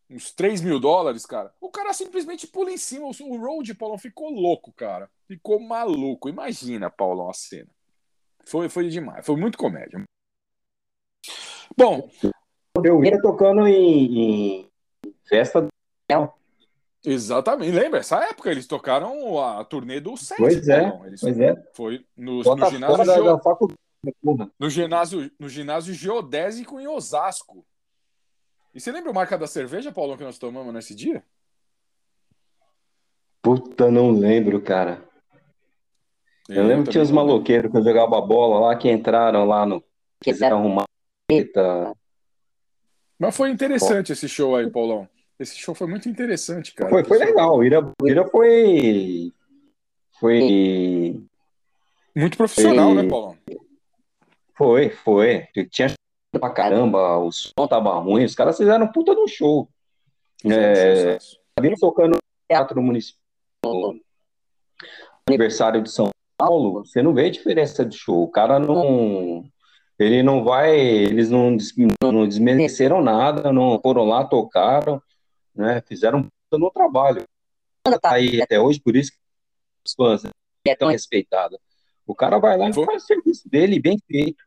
uns 3 mil dólares, cara, o cara simplesmente pula em cima. O Road, Paulão, ficou louco, cara. Ficou maluco. Imagina, Paulão, a cena. Foi, foi demais. Foi muito comédia. Bom, Eu ia tocando em, em festa do exatamente. Lembra? Essa época eles tocaram a turnê do 7. Pois é. Eles, pois é. Foi no, no ginásio da, da faculdade. No ginásio, no ginásio geodésico em Osasco. E você lembra o marca da cerveja, Paulão, que nós tomamos nesse dia? Puta, não lembro, cara. Eu lembro que tinha os maloqueiros que eu jogava bola lá, que entraram lá no. Quiseram arrumar. Eita. Mas foi interessante esse show aí, Paulão. Esse show foi muito interessante, cara. Foi, foi legal. O Ira, Ira foi. Foi. Muito profissional, Foi- né, Paulão? Foi, foi. Tinha pra caramba, o som tava ruim, os caras fizeram um puta de um show. É, vindo tocando no Teatro Municipal, no aniversário de São Paulo, você não vê diferença de show. O cara não. Ele não vai. Eles não, não desmereceram nada, não foram lá, tocaram, né? Fizeram um puta no trabalho. Tá aí até hoje, por isso que os fãs é tão respeitado. O cara vai lá e faz o serviço dele bem feito.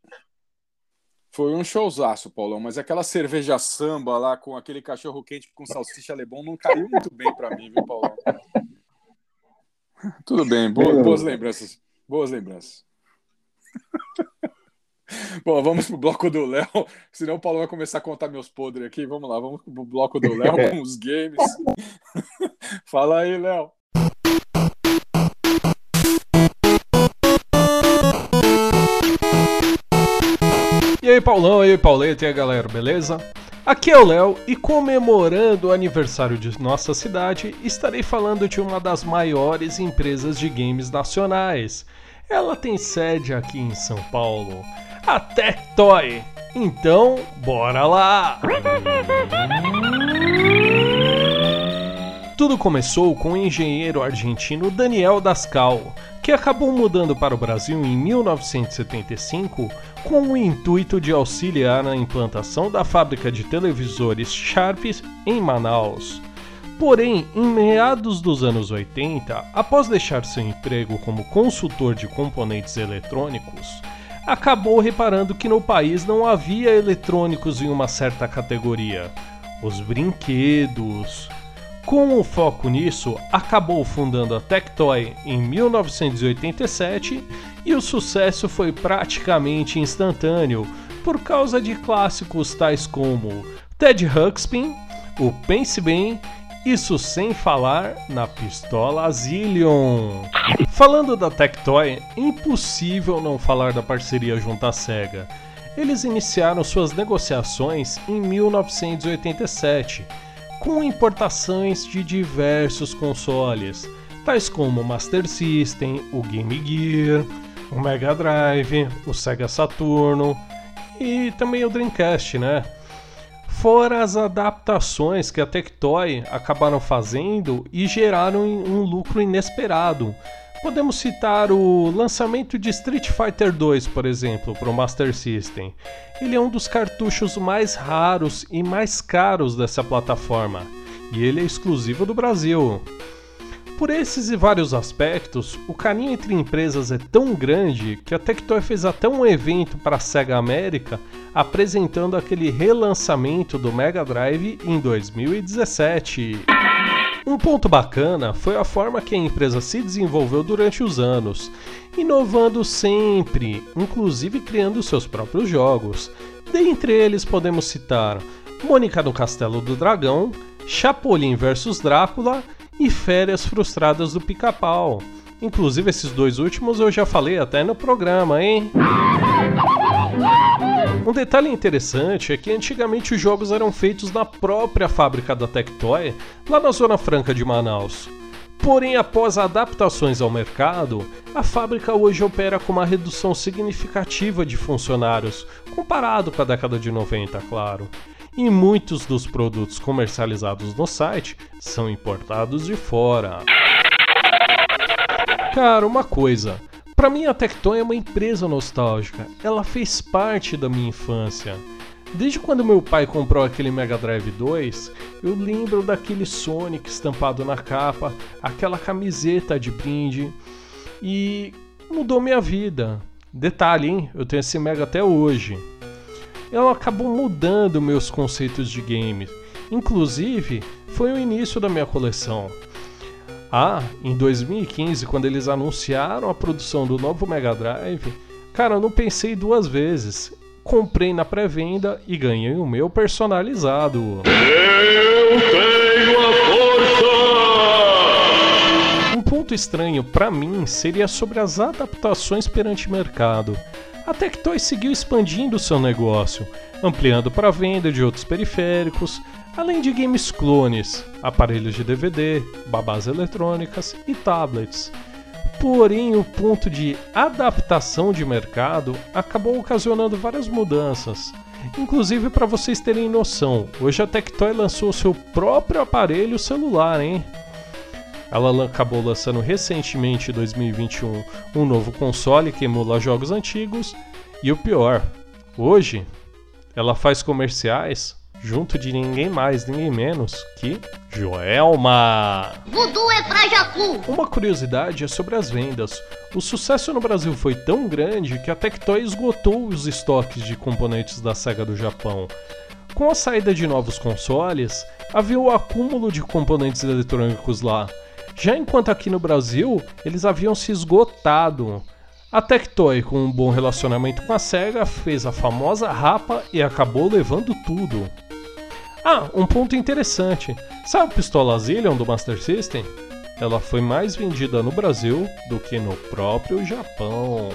Foi um showzaço, Paulão, mas aquela cerveja samba lá com aquele cachorro quente com salsicha alemão não caiu muito bem para mim, viu, Paulão? Tudo bem, boas, boas lembranças. Boas lembranças. Bom, vamos pro bloco do Léo, senão o Paulo vai começar a contar meus podres aqui. Vamos lá, vamos pro bloco do Léo com os games. Fala aí, Léo. E aí, Paulão, e aí, Pauleta, e aí, galera, beleza? Aqui é o Léo e comemorando o aniversário de nossa cidade, estarei falando de uma das maiores empresas de games nacionais. Ela tem sede aqui em São Paulo, a Tectoy. Então, bora lá! Tudo começou com o engenheiro argentino Daniel Dascal, que acabou mudando para o Brasil em 1975 com o intuito de auxiliar na implantação da fábrica de televisores Sharp em Manaus. Porém, em meados dos anos 80, após deixar seu emprego como consultor de componentes eletrônicos, acabou reparando que no país não havia eletrônicos em uma certa categoria: os brinquedos. Com o foco nisso, acabou fundando a Tectoy em 1987 e o sucesso foi praticamente instantâneo por causa de clássicos tais como Ted Ruxpin, o Pense Bem, isso sem falar na pistola Zillion. Falando da Tectoy, impossível não falar da parceria junto à SEGA. Eles iniciaram suas negociações em 1987 com importações de diversos consoles, tais como o Master System, o Game Gear, o Mega Drive, o Sega Saturno e também o Dreamcast, né? Fora as adaptações que a Tectoy acabaram fazendo e geraram um lucro inesperado. Podemos citar o lançamento de Street Fighter 2, por exemplo, para o Master System. Ele é um dos cartuchos mais raros e mais caros dessa plataforma, e ele é exclusivo do Brasil. Por esses e vários aspectos, o carinho entre empresas é tão grande que a Tectoy fez até um evento para a Sega América apresentando aquele relançamento do Mega Drive em 2017. Um ponto bacana foi a forma que a empresa se desenvolveu durante os anos, inovando sempre, inclusive criando seus próprios jogos. Dentre eles podemos citar Mônica no Castelo do Dragão, Chapolin vs Drácula e Férias Frustradas do Pica-Pau. Inclusive esses dois últimos eu já falei até no programa, hein? Um detalhe interessante é que antigamente os jogos eram feitos na própria fábrica da Tectoy, lá na Zona Franca de Manaus. Porém, após adaptações ao mercado, a fábrica hoje opera com uma redução significativa de funcionários, comparado com a década de 90, claro. E muitos dos produtos comercializados no site são importados de fora. Cara, uma coisa, para mim, a Tectoy é uma empresa nostálgica. Ela fez parte da minha infância. Desde quando meu pai comprou aquele Mega Drive 2, eu lembro daquele Sonic estampado na capa, aquela camiseta de brinde e mudou minha vida. Detalhe, hein? Eu tenho esse Mega até hoje. Ela acabou mudando meus conceitos de games. Inclusive, foi o início da minha coleção. Ah, em 2015, quando eles anunciaram a produção do novo Mega Drive, cara, eu não pensei duas vezes. Comprei na pré-venda e ganhei o meu personalizado. Eu tenho a força! Um ponto estranho para mim seria sobre as adaptações perante mercado. A Tectoy seguiu expandindo seu negócio, ampliando para a venda de outros periféricos, além de games clones, aparelhos de DVD, babás eletrônicas e tablets. Porém, o ponto de adaptação de mercado acabou ocasionando várias mudanças. Inclusive, para vocês terem noção, hoje a Tectoy lançou seu próprio aparelho celular, hein? Ela acabou lançando recentemente, em 2021, um novo console que emula jogos antigos. E o pior, hoje ela faz comerciais junto de ninguém mais, ninguém menos que Joelma. Voodoo é pra Jacu. Uma curiosidade é sobre as vendas. O sucesso no Brasil foi tão grande que a Tectoy esgotou os estoques de componentes da SEGA do Japão. Com a saída de novos consoles, havia o acúmulo de componentes eletrônicos lá. Já enquanto aqui no Brasil, eles haviam se esgotado. A Tectoy, com um bom relacionamento com a SEGA, fez a famosa rapa e acabou levando tudo. Ah, um ponto interessante. Sabe a pistola Zillion do Master System? Ela foi mais vendida no Brasil do que no próprio Japão.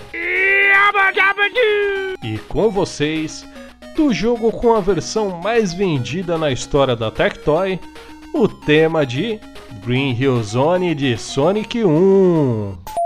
E com vocês, do jogo com a versão mais vendida na história da Tectoy, o tema de Green Hill Zone de Sonic 1.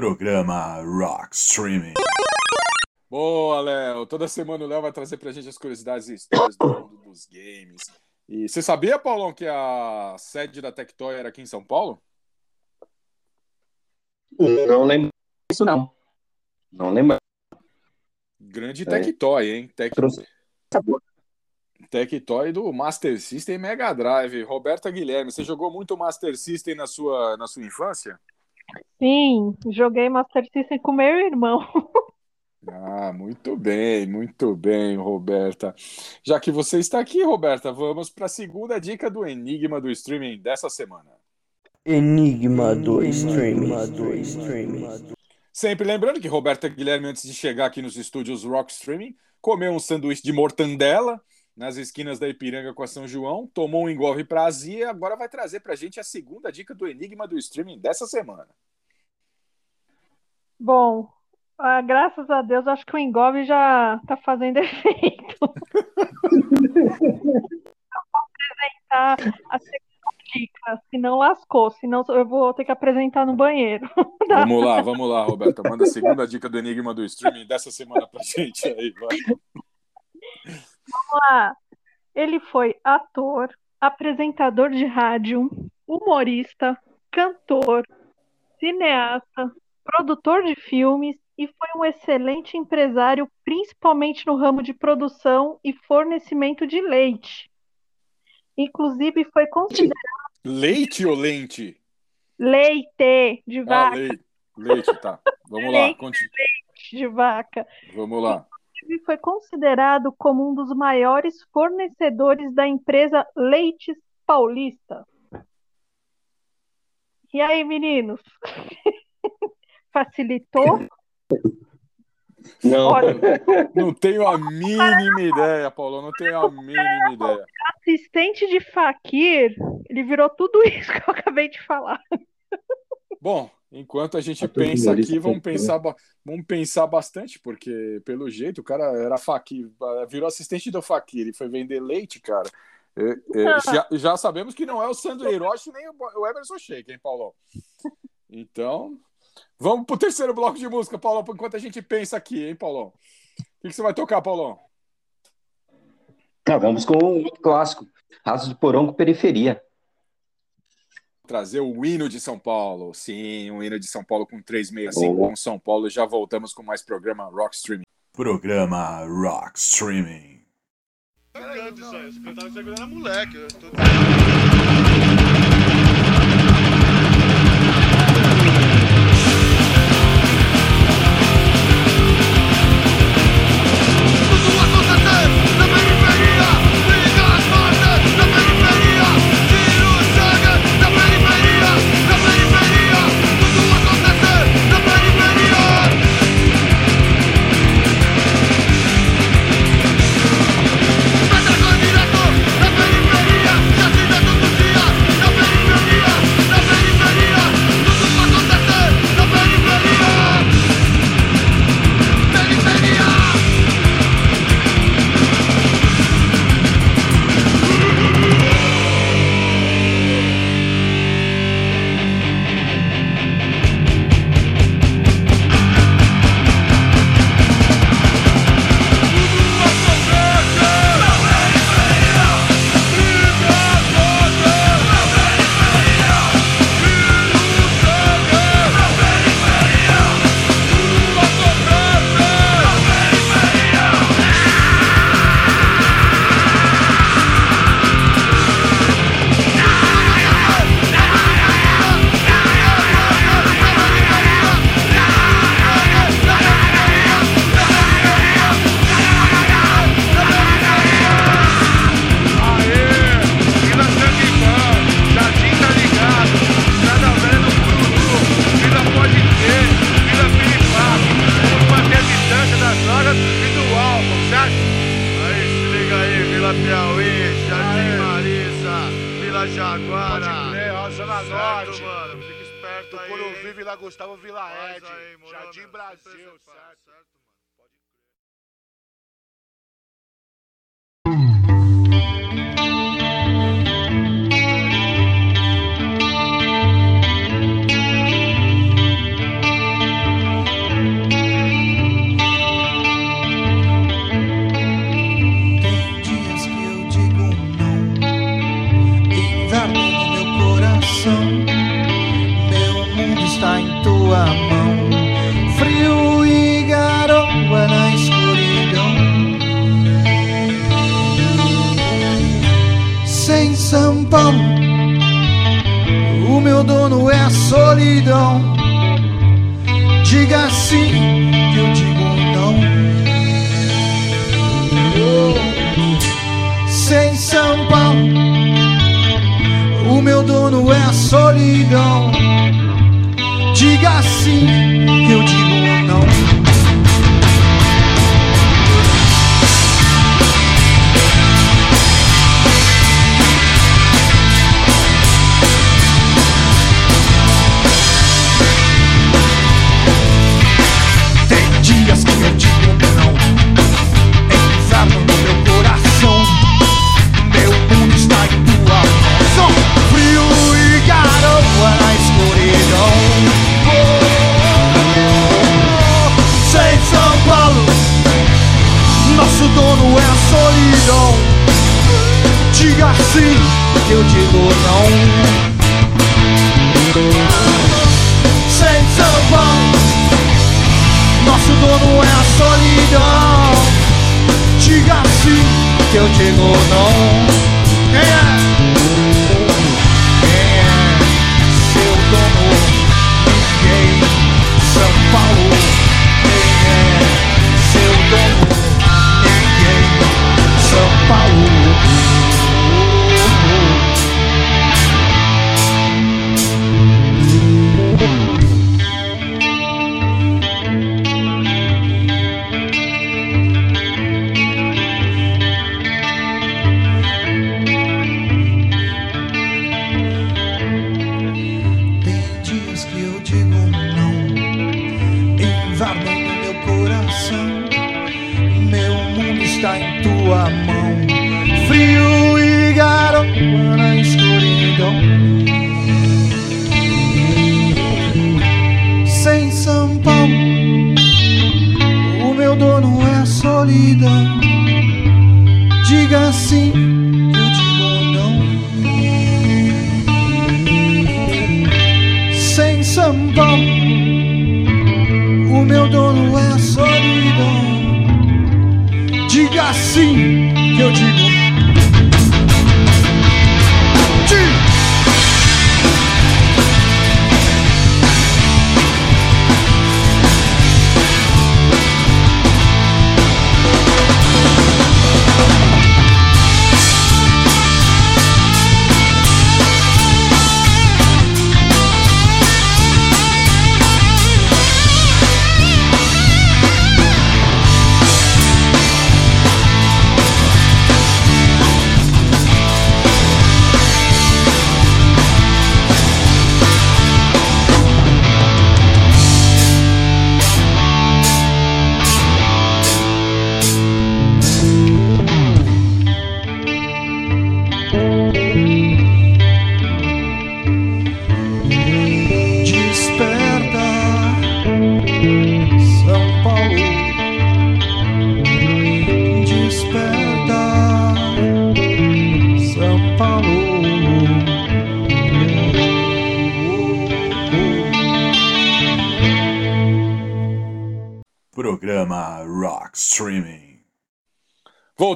Programa Rock Streaming. Boa, Léo. Toda semana o Léo vai trazer pra gente as curiosidades e histórias do mundo dos games. E você sabia, Paulão, que a sede da Tectoy era aqui em São Paulo? Não lembro disso, não. Não lembro. Grande É. Tectoy, hein? Tec... Trouxe. Tectoy do Master System Mega Drive. Roberta Guilherme, você jogou muito Master System na sua, na sua infância? Sim, joguei Master System com meu irmão. Ah, muito bem, muito bem, Roberta. Já que você está aqui, Roberta, vamos para a segunda dica do Enigma do Streaming dessa semana. Enigma do streaming. do streaming. Sempre lembrando que Roberta Guilherme, antes de chegar aqui nos estúdios Rock Streaming, comeu um sanduíche de mortandela nas esquinas da Ipiranga com a São João, tomou um engolve para azia e agora vai trazer para a gente a segunda dica do Enigma do Streaming dessa semana. Bom, ah, graças a Deus, acho que o engolve já tá fazendo efeito. Eu vou apresentar a segunda dica, se não lascou, senão eu vou ter que apresentar no banheiro. Vamos lá, vamos lá, Roberta. Manda a segunda dica do Enigma do Streaming dessa semana pra gente aí, vai. Vamos lá. Ele foi ator, apresentador de rádio, humorista, cantor, cineasta, produtor de filmes e foi um excelente empresário, principalmente no ramo de produção e fornecimento de leite. Inclusive foi considerado Leite ou lente? leite de Ah, vaca. leite. Leite, tá. Vamos lá, leite, leite de vaca. Vamos lá. Inclusive, foi considerado como um dos maiores fornecedores da empresa Leites Paulista. E aí, meninos? Facilitou? Não. Olha, Não tenho a mínima ideia, Paulo. Não tenho a mínima ideia. assistente de Fakir, ele virou tudo isso que eu acabei de falar. Bom, enquanto a gente Ator pensa aqui, vamos pensar, vamos pensar bastante, porque pelo jeito o cara era Fakir, virou assistente do Fakir e foi vender leite, cara. É, é, já, já sabemos que não é o Sandro Hiroshi nem o o Emerson Sheik, hein, Paulão? Então, vamos pro terceiro bloco de música, Paulão, enquanto a gente pensa aqui, hein, Paulão? O que, que você vai tocar, Paulão? Tá, vamos com um outro clássico. Raso de Porão com Periferia. Trazer o hino de São Paulo. Sim, o hino de São Paulo com 365 Oh. com São Paulo. Já voltamos com mais programa Rock Streaming. Programa Rock Streaming. Canto isso aí, eu moleque. Eu tô...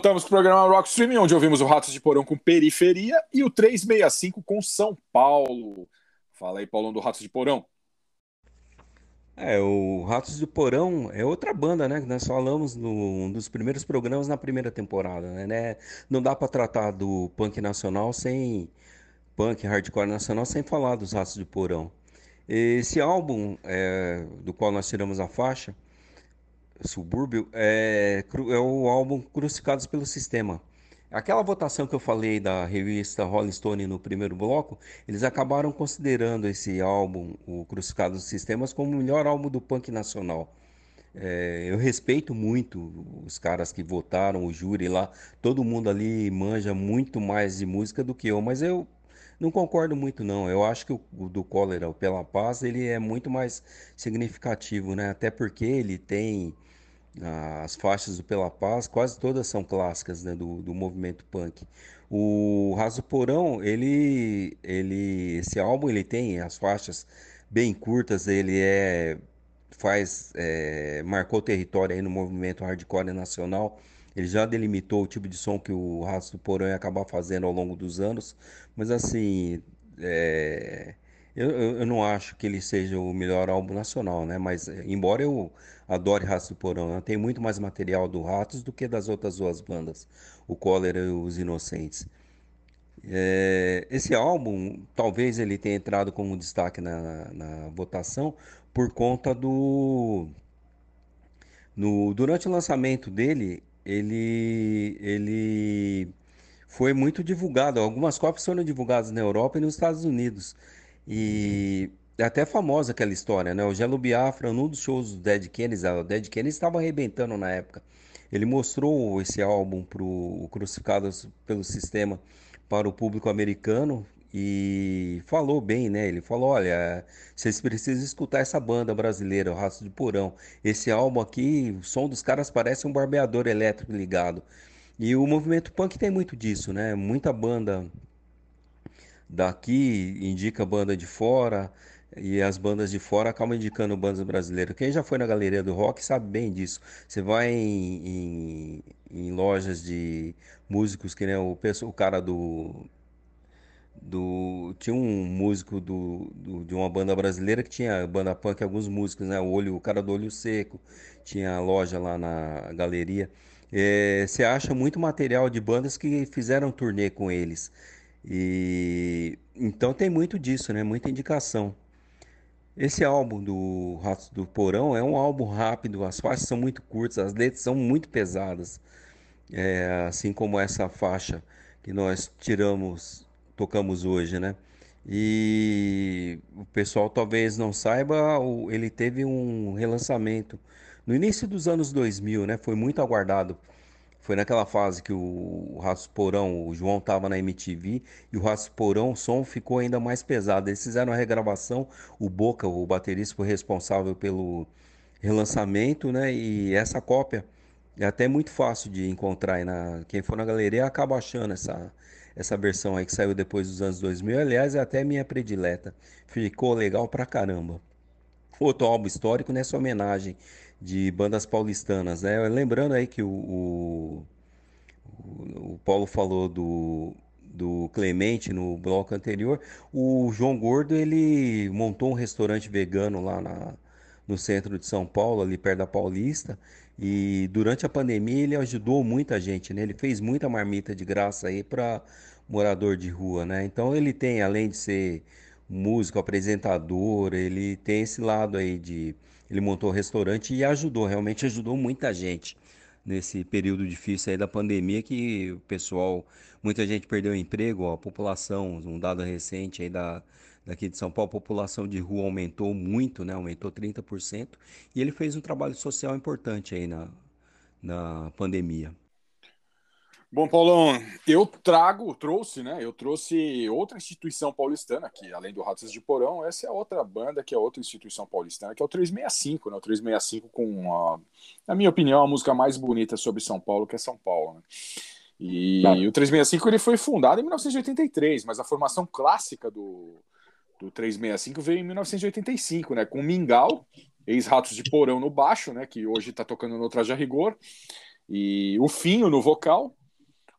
Voltamos para o programa Rock Streaming, onde ouvimos o Ratos de Porão com Periferia e o 365 com São Paulo. Fala aí, Paulão do Ratos de Porão. É, o Ratos do Porão é outra banda, né? Que nós falamos no um dos primeiros programas na primeira temporada, né? né? Não dá pra tratar do punk nacional sem punk hardcore nacional sem falar dos Ratos do Porão. Esse álbum, é, do qual nós tiramos a faixa, Subúrbio, é, é o álbum Crucificados pelo Sistema. Aquela votação que eu falei da revista Rolling Stone no primeiro bloco, eles acabaram considerando esse álbum, o Crucificados dos Sistemas, como o melhor álbum do punk nacional. É, eu respeito muito os caras que votaram, o júri lá, todo mundo ali manja muito mais de música do que eu, mas eu não concordo muito não. Eu acho que o, o do Cólera, o Pela Paz, ele é muito mais significativo, né? Até porque ele tem as faixas do Pela Paz, quase todas são clássicas, né, do, do movimento punk. O Raso Porão, ele, ele, esse álbum, ele tem as faixas bem curtas, ele é faz é, marcou território aí no movimento hardcore nacional. Ele já delimitou o tipo de som que o Rato do Porão ia acabar fazendo ao longo dos anos, mas assim, é, eu, eu, não acho que ele seja o melhor álbum nacional, né? Mas é, embora eu adore do Porão, tem muito mais material do Ratos do que das outras duas bandas, o Cólera e os Inocentes. É, esse álbum, talvez ele tenha entrado como destaque na, na votação por conta do. No, durante o lançamento dele, ele, ele foi muito divulgado. Algumas cópias foram divulgadas na Europa e nos Estados Unidos. E é até famosa aquela história, né? O Gelo Biafra, num dos shows do Dead Kennedys, o Dead Kennedys estava arrebentando na época. Ele mostrou esse álbum para o Crucificados pelo Sistema para o público americano e falou bem, né? Ele falou: olha, vocês precisam escutar essa banda brasileira, o Raço de Porão. Esse álbum aqui, o som dos caras parece um barbeador elétrico ligado. E o movimento punk tem muito disso, né? Muita banda daqui indica banda de fora e as bandas de fora acabam indicando bandas brasileiras. Quem já foi na galeria do rock sabe bem disso. Você vai em, em, em lojas de músicos que nem o, o cara do do tinha um músico do, do, de uma banda brasileira que tinha banda punk alguns músicos né? O olho o cara do olho seco tinha loja lá na galeria. É, você acha muito material de bandas que fizeram turnê com eles. E então tem muito disso né? Muita indicação. Esse álbum do Ratos do Porão é um álbum rápido as faixas são muito curtas as letras são muito pesadas. É, assim como essa faixa que nós tiramos tocamos hoje, né? E o pessoal talvez não saiba, ele teve um relançamento no início dos anos 2000, né? Foi muito aguardado. Foi naquela fase que o Ratos Porão, o João tava na MTV e o Ratos Porão, o som ficou ainda mais pesado. Eles fizeram a regravação, o Boca, o baterista, foi responsável pelo relançamento, né? E essa cópia é até muito fácil de encontrar na quem for na galeria acaba achando essa essa versão aí que saiu depois dos anos 2000. Aliás, é até minha predileta. Ficou legal pra caramba. Outro álbum histórico nessa homenagem de bandas paulistanas, né? Lembrando aí que o, o, o Paulo falou do, do Clemente no bloco anterior, o João Gordo ele montou um restaurante vegano lá na, no centro de São Paulo, ali perto da Paulista, e durante a pandemia ele ajudou muita gente, né? Ele fez muita marmita de graça aí para morador de rua, né? Então ele tem, além de ser músico, apresentador, ele tem esse lado aí de ele montou restaurante e ajudou, realmente ajudou muita gente nesse período difícil aí da pandemia que o pessoal, muita gente perdeu o emprego, a população, um dado recente aí da daqui de São Paulo, a população de rua aumentou muito, né? Aumentou 30%, e ele fez um trabalho social importante aí na, na pandemia. Bom, Paulão, eu trago, trouxe, né? Eu trouxe outra instituição paulistana, que além do Ratos de Porão, essa é outra banda, que é outra instituição paulistana, que é o 365, né? O 365 com, a, na minha opinião, a música mais bonita sobre São Paulo, que é São Paulo, né? E tá. o 365 ele foi fundado em 1983, mas a formação clássica do, do 365 veio em 1985, né? Com Mingau, ex-Ratos de Porão no baixo, né? Que hoje está tocando no Traje a Rigor, e o Finho no vocal,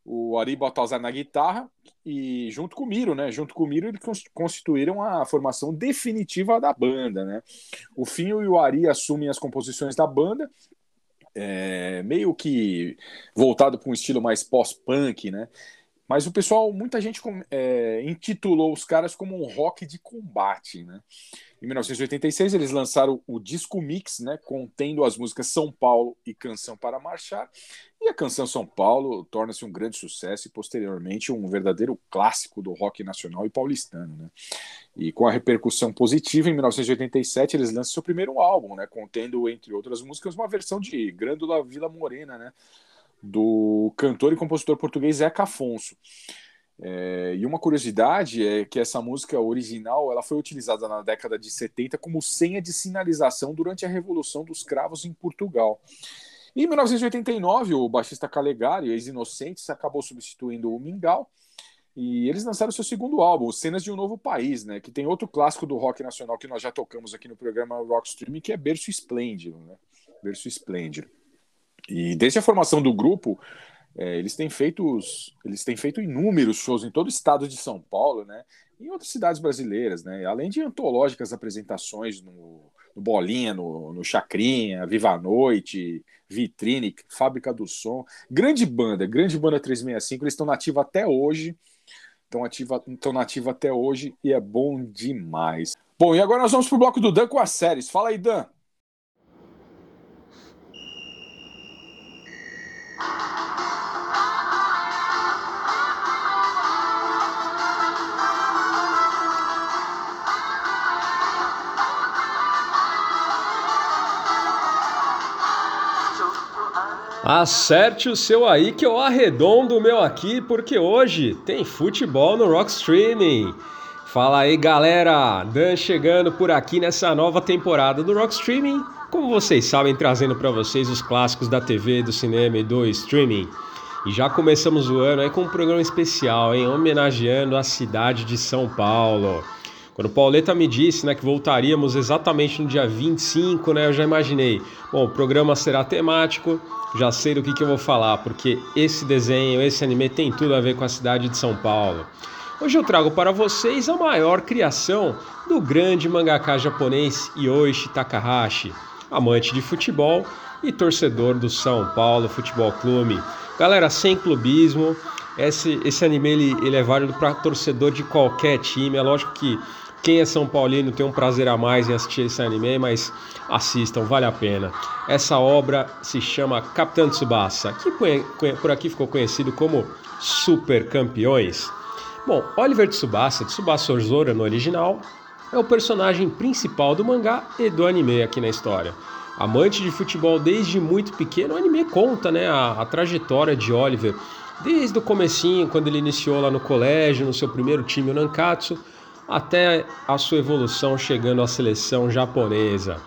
o Ari Baltazar na guitarra e junto com o Miro, né? Junto com o Miro eles constituíram a formação definitiva da banda, né? O Finho e o Ari assumem as composições da banda, é, meio que voltado para um estilo mais pós-punk, né? Mas o pessoal, muita gente é, intitulou os caras como um rock de combate, né? Em 1986 eles lançaram o disco mix, né, contendo as músicas São Paulo e Canção para Marchar. E a canção São Paulo torna-se um grande sucesso e posteriormente um verdadeiro clássico do rock nacional e paulistano, né? E com a repercussão positiva, em 1987 eles lançam seu primeiro álbum, né, contendo entre outras músicas uma versão de Grândola Vila Morena, né? Do cantor e compositor português Zeca Afonso. É, e uma curiosidade é que essa música original ela foi utilizada na década de 70 como senha de sinalização durante a Revolução dos Cravos em Portugal. Em 1989, o baixista Calegari, ex-Inocentes, acabou substituindo o Mingau e eles lançaram seu segundo álbum, Cenas de um Novo País, né, que tem outro clássico do rock nacional que nós já tocamos aqui no programa Rock Streaming, que é Berço Esplêndido. Né? Berço Esplêndido. E desde a formação do grupo, é, eles têm feito eles têm feito inúmeros shows em todo o estado de São Paulo, né? E em outras cidades brasileiras, né? Além de antológicas apresentações no, no Bolinha, no, no Chacrinha, Viva a Noite, Vitrine, Fábrica do Som. Grande banda, grande banda 365, eles estão nativa até hoje. Estão ativa, estão nativa até hoje e é bom demais. Bom, e agora nós vamos pro bloco do Dan com as séries. Fala aí, Dan. Acerte o seu aí que eu arredondo o meu aqui, porque hoje tem futebol no Rock Streaming. Fala aí galera, Dan chegando por aqui nessa nova temporada do Rock Streaming. Como vocês sabem, trazendo para vocês os clássicos da TV, do cinema e do streaming. E já começamos o ano aí com um programa especial, hein, homenageando a cidade de São Paulo. Quando o Pauleta me disse né, que voltaríamos exatamente no dia 25, né, eu já imaginei. Bom, o programa será temático, já sei do que, que eu vou falar, porque esse desenho, esse anime tem tudo a ver com a cidade de São Paulo. Hoje eu trago para vocês a maior criação do grande mangaka japonês Yoichi Takahashi, amante de futebol e torcedor do São Paulo Futebol Clube. Galera, sem clubismo, esse, esse anime ele, ele é válido para torcedor de qualquer time. É lógico que quem é São Paulino tem um prazer a mais em assistir esse anime, mas assistam, vale a pena. Essa obra se chama Capitão Tsubasa, que por aqui ficou conhecido como Super Campeões. Bom, Oliver Tsubasa, Tsubasa Ozora no original, é o personagem principal do mangá e do anime aqui na história. Amante de futebol desde muito pequeno, o anime conta né, a, a trajetória de Oliver, desde o comecinho, quando ele iniciou lá no colégio, no seu primeiro time, o Nankatsu, até a sua evolução chegando à seleção japonesa.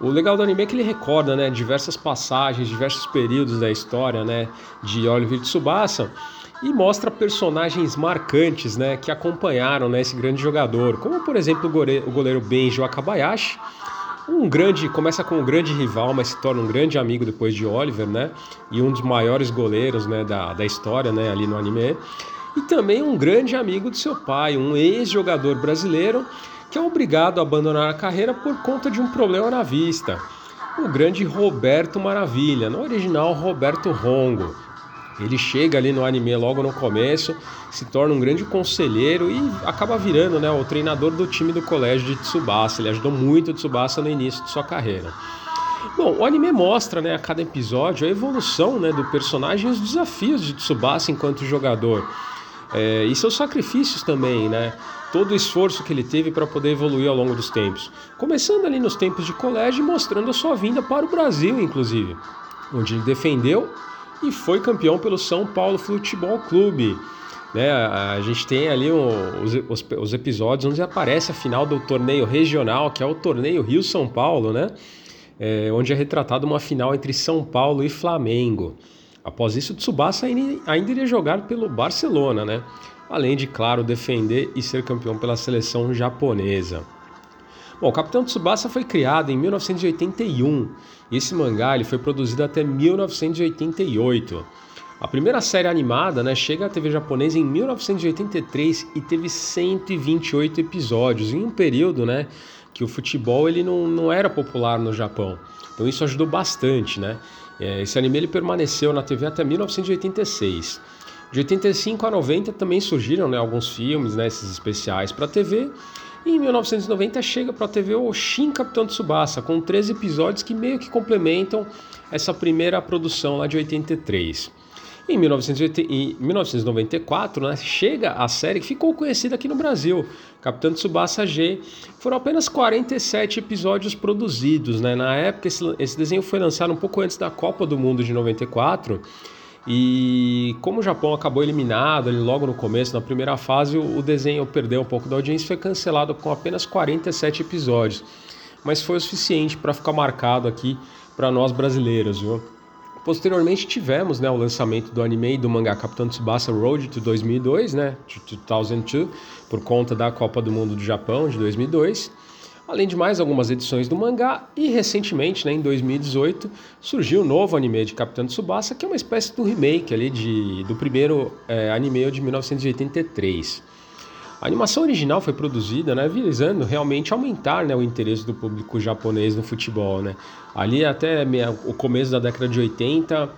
O legal do anime é que ele recorda, né, diversas passagens, diversos períodos da história, né, de Oliver Tsubasa e mostra personagens marcantes, né, que acompanharam, né, esse grande jogador, como por exemplo o goleiro, Benjo Akabayashi, um grande, começa com um grande rival, mas se torna um grande amigo depois de Oliver, né, e um dos maiores goleiros, né, da, da história, né, ali no anime, e também um grande amigo de seu pai, um ex-jogador brasileiro que é obrigado a abandonar a carreira por conta de um problema na vista. O grande Roberto Maravilha, no original Roberto Rongo. Ele chega ali no anime logo no começo, se torna um grande conselheiro e acaba virando né, o treinador do time do colégio de Tsubasa. Ele ajudou muito o Tsubasa no início de sua carreira. Bom, o anime mostra né, a cada episódio a evolução né, do personagem e os desafios de Tsubasa enquanto jogador. É, e seus sacrifícios também, né? todo o esforço que ele teve para poder evoluir ao longo dos tempos. Começando ali nos tempos de colégio e mostrando a sua vinda para o Brasil, inclusive, onde ele defendeu e foi campeão pelo São Paulo Futebol Clube. Né, a gente tem ali os, os, os, episódios onde aparece a final do torneio regional, que é o torneio Rio-São Paulo, né? É, onde é retratada uma final entre São Paulo e Flamengo. Após isso, Tsubasa ainda iria jogar pelo Barcelona, né? além de, claro, defender e ser campeão pela seleção japonesa. Bom, o Capitão Tsubasa foi criado em 1981 e esse mangá ele foi produzido até 1988. A primeira série animada né, chega à TV japonesa em 1983 e teve 128 episódios, em um período né, que o futebol ele não, não era popular no Japão. Então isso ajudou bastante. Né? É, esse anime ele permaneceu na TV até 1986. De 85 a 90 também surgiram né, alguns filmes, né, esses especiais para TV. E em 1990 chega para a TV o Shin Capitão Tsubasa, com 13 episódios que meio que complementam essa primeira produção lá de 83. Em 1994, né, chega a série que ficou conhecida aqui no Brasil, Capitão Tsubasa G. Foram apenas 47 episódios produzidos. Né? Na época, esse, esse desenho foi lançado um pouco antes da Copa do Mundo de 94 e como o Japão acabou eliminado ali logo no começo, na primeira fase, o desenho perdeu um pouco da audiência e foi cancelado com apenas 47 episódios. Mas foi o suficiente para ficar marcado aqui para nós brasileiros, viu? Posteriormente tivemos né, o lançamento do anime e do mangá Capitão Tsubasa Road to 2002, né, 2002, por conta da Copa do Mundo do Japão de 2002 além de mais algumas edições do mangá, e recentemente, né, em 2018, surgiu o um novo anime de Capitão Tsubasa, que é uma espécie do remake ali de, do primeiro é, anime de 1983. A animação original foi produzida né, visando realmente aumentar né, o interesse do público japonês no futebol. Né? Ali até o começo da década de 80,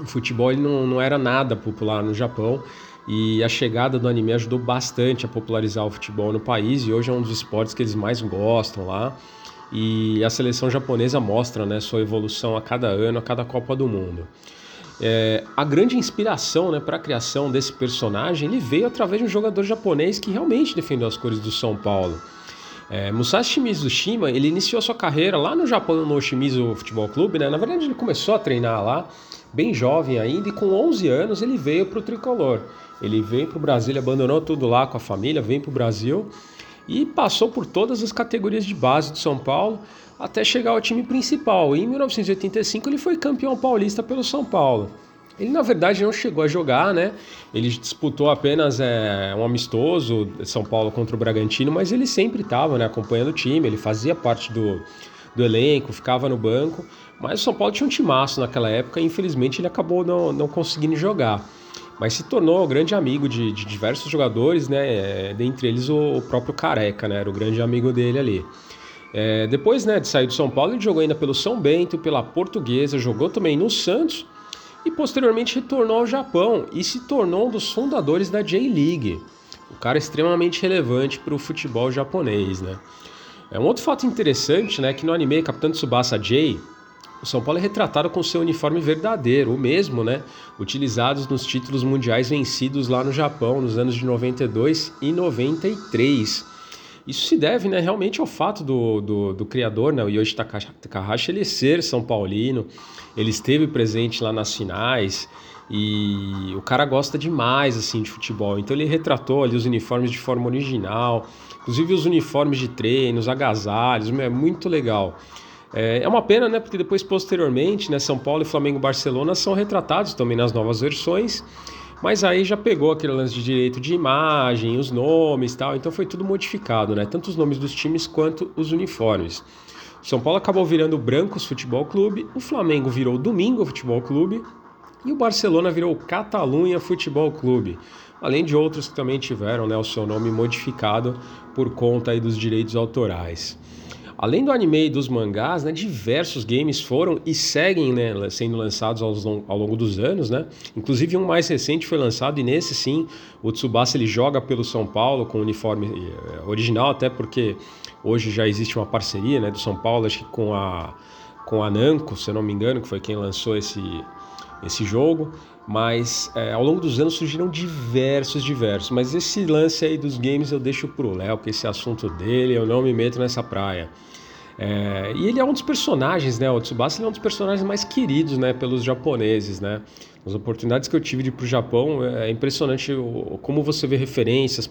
o futebol não, não era nada popular no Japão e a chegada do anime ajudou bastante a popularizar o futebol no país e hoje é um dos esportes que eles mais gostam lá. E a seleção japonesa mostra né, sua evolução a cada ano, a cada Copa do Mundo. É, a grande inspiração né, para a criação desse personagem ele veio através de um jogador japonês que realmente defendeu as cores do São Paulo. É, Musashi Shimizu Shima ele iniciou sua carreira lá no Japão no Shimizu Futebol Clube, né? Na verdade ele começou a treinar lá, bem jovem ainda, e com 11 anos ele veio para o tricolor. Ele veio para o Brasil, ele abandonou tudo lá com a família, vem para o Brasil e passou por todas as categorias de base do São Paulo até chegar ao time principal. E em 1985 ele foi campeão paulista pelo São Paulo. Ele na verdade não chegou a jogar, né? Ele disputou apenas é, um amistoso São Paulo contra o Bragantino, mas ele sempre estava né, acompanhando o time, ele fazia parte do, do elenco, ficava no banco. Mas o São Paulo tinha um timaço naquela época e infelizmente ele acabou não, não conseguindo jogar mas se tornou grande amigo de, de diversos jogadores, né? É, dentre eles o, o, próprio Careca, né? Era o grande amigo dele ali. É, depois né, de sair do São Paulo, ele jogou ainda pelo São Bento, pela Portuguesa, jogou também no Santos e posteriormente retornou ao Japão e se tornou um dos fundadores da J-League. Um cara extremamente relevante para o futebol japonês, né? É um outro fato interessante, né, que no anime Capitão Tsubasa J, o São Paulo é retratado com seu uniforme verdadeiro, o mesmo, né? Utilizados nos títulos mundiais vencidos lá no Japão nos anos de 92 e 93. Isso se deve né, realmente ao fato do, do, do criador, né, o Yoshi Takahashi, ele ser São Paulino, ele esteve presente lá nas finais e o cara gosta demais assim de futebol. Então ele retratou ali os uniformes de forma original, inclusive os uniformes de treino, os agasalhos, é muito legal. É, é uma pena, né? Porque depois, posteriormente, né, São Paulo e Flamengo Barcelona são retratados também nas novas versões. Mas aí já pegou aquele lance de direito de imagem, os nomes tal, então foi tudo modificado, né? Tanto os nomes dos times quanto os uniformes. São Paulo acabou virando Brancos Futebol Clube, o Flamengo virou Domingo Futebol Clube e o Barcelona virou Catalunha Futebol Clube. Além de outros que também tiveram né, o seu nome modificado por conta aí dos direitos autorais. Além do anime e dos mangás, né, diversos games foram e seguem né, sendo lançados ao, ao, longo dos anos, né? Inclusive um mais recente foi lançado e nesse sim o Tsubasa ele joga pelo São Paulo com uniforme eh, original, até porque hoje já existe uma parceria né, do São Paulo acho que com a com a Namco, se eu não me engano, que foi quem lançou esse esse jogo mas é, ao longo dos anos surgiram diversos, diversos. Mas esse lance aí dos games eu deixo pro Léo, porque esse assunto dele eu não me meto nessa praia. É, e ele é um dos personagens, né? O Tsubasa é um dos personagens mais queridos, né? Pelos japoneses, né? As oportunidades que eu tive de ir pro Japão é impressionante o, como você vê referências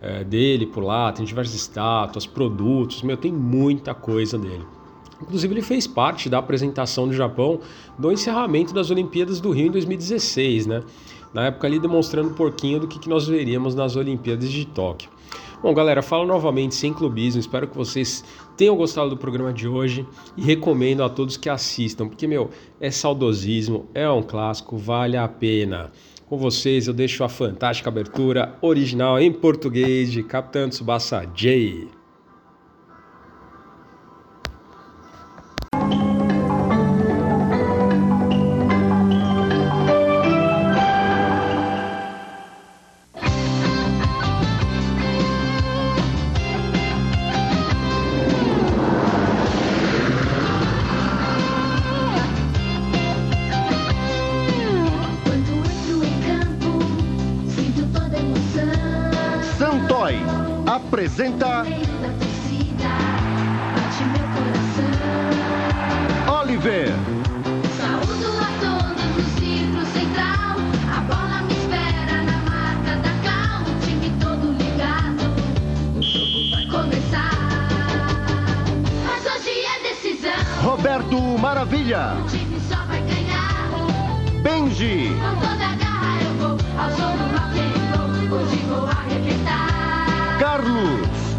é, dele por lá. Tem diversas estátuas, produtos, meu, tem muita coisa dele. Inclusive, ele fez parte da apresentação do Japão no encerramento das Olimpíadas do Rio em 2016, né? Na época ali demonstrando um pouquinho do que, que nós veríamos nas Olimpíadas de Tóquio. Bom, galera, falo novamente sem clubismo. Espero que vocês tenham gostado do programa de hoje e recomendo a todos que assistam, porque, meu, é saudosismo, é um clássico, vale a pena. Com vocês, eu deixo a fantástica abertura original em português de Capitão Tsubasa J. apresenta. Oliver. Saúdo a todos no círculo central. A bola me espera na marca da cal. O time todo ligado. O jogo vai começar. Mas hoje é decisão. Roberto Maravilha. O time só vai ganhar. Benji. Com toda a garra eu vou ao and roll. Hoje vou arrebentar. Vai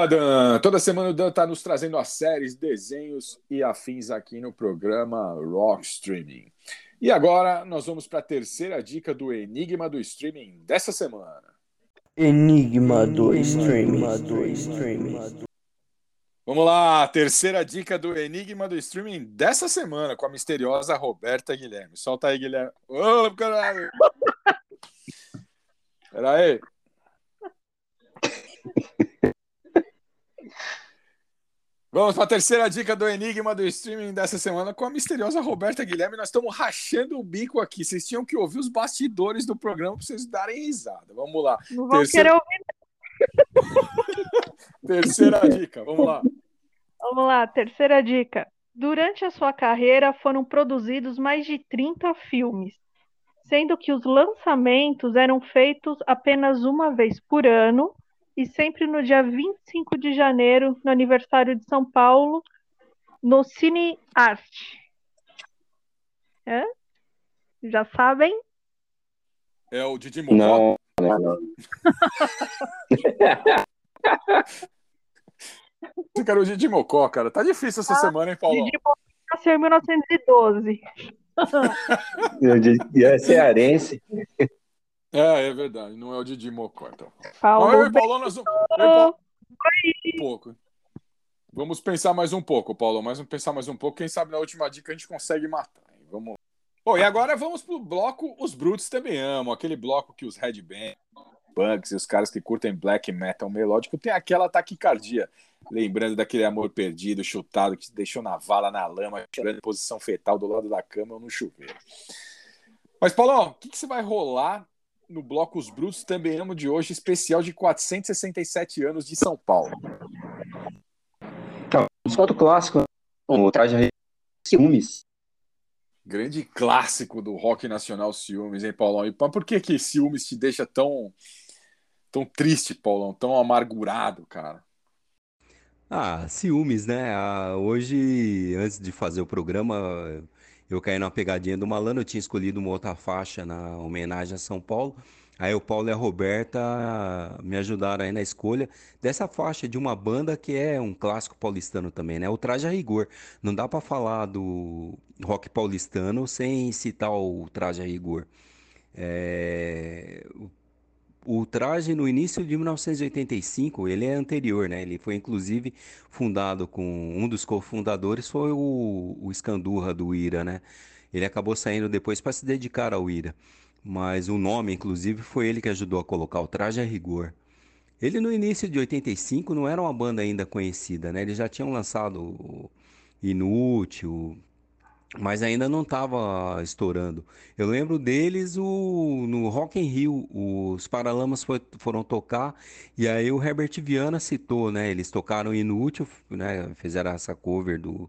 Boa, Dan! Toda semana o Dan está nos trazendo as séries, desenhos e afins aqui no programa Rock Streaming. E agora nós vamos para a terceira dica do Enigma do Streaming dessa semana. Enigma do Streaming. Do streaming. Vamos lá, terceira dica do Enigma do Streaming dessa semana com a misteriosa Roberta Guilherme. Solta aí, Guilherme. Ô, caralho! Pera aí. Vamos para a terceira dica do Enigma do Streaming dessa semana com a misteriosa Roberta Guilherme. Nós estamos rachando o bico aqui. Vocês tinham que ouvir os bastidores do programa para vocês darem risada. Vamos lá. Não vão terceira... querer ouvir. terceira dica, vamos lá. Vamos lá, terceira dica. Durante a sua carreira foram produzidos mais de 30 filmes, sendo que os lançamentos eram feitos apenas uma vez por ano e sempre no dia 25 de janeiro, no aniversário de São Paulo, no Cine Arte. É? Já sabem? É o Didi Mocó? Não, não, não. Você quer o Didi Mocó, cara? Tá difícil essa ah, semana, hein, Paulo? Didi Mocó nasceu em 1912. é cearense. É, é verdade. Não é o Didi Mocó, então. Paulo eu Paulão, nós vamos... Um pouco. Vamos pensar mais um pouco, Paulo. Mas vamos pensar mais um pouco. Quem sabe na última dica a gente consegue matar. hein? Vamos. Bom, e agora vamos pro bloco Os Brutos Também Amam. Aquele bloco que os headband, punks e os caras que curtem black metal melódico tem aquela taquicardia. Lembrando daquele amor perdido, chutado, que te deixou na vala, na lama, chorando em posição fetal do lado da cama ou no chuveiro. Mas, Paulão, o que, que você vai rolar no bloco Os Brutos Também Amam de hoje, especial de 467 anos de São Paulo? Então, um salto clássico, o traje ciúmes. Grande clássico do rock nacional Ciúmes, hein, Paulão? E por que que Ciúmes te deixa tão tão triste, Paulão? Tão amargurado, cara? Ah, ciúmes, né? Ah, hoje, antes de fazer o programa, eu caí numa pegadinha do malandro. Eu tinha escolhido uma outra faixa na homenagem a São Paulo. Aí o Paulo e a Roberta me ajudaram aí na escolha dessa faixa de uma banda que é um clássico paulistano também, né? O Traje a Rigor. Não dá pra falar do rock paulistano sem citar o Traje a Rigor. É, o traje no início de 1985, ele é anterior, né? Ele foi inclusive fundado com um dos cofundadores foi o, o Escandurra do Ira, né? Ele acabou saindo depois para se dedicar ao Ira, mas o nome, inclusive, foi ele que ajudou a colocar o traje a rigor. Ele no início de 85 não era uma banda ainda conhecida, né? Eles já tinham lançado Inútil, mas ainda não estava estourando. Eu lembro deles o, no Rock in Rio, os Paralamas foi- foram tocar e aí o Herbert Viana citou, né? Eles tocaram Inútil, né? Fizeram essa cover do,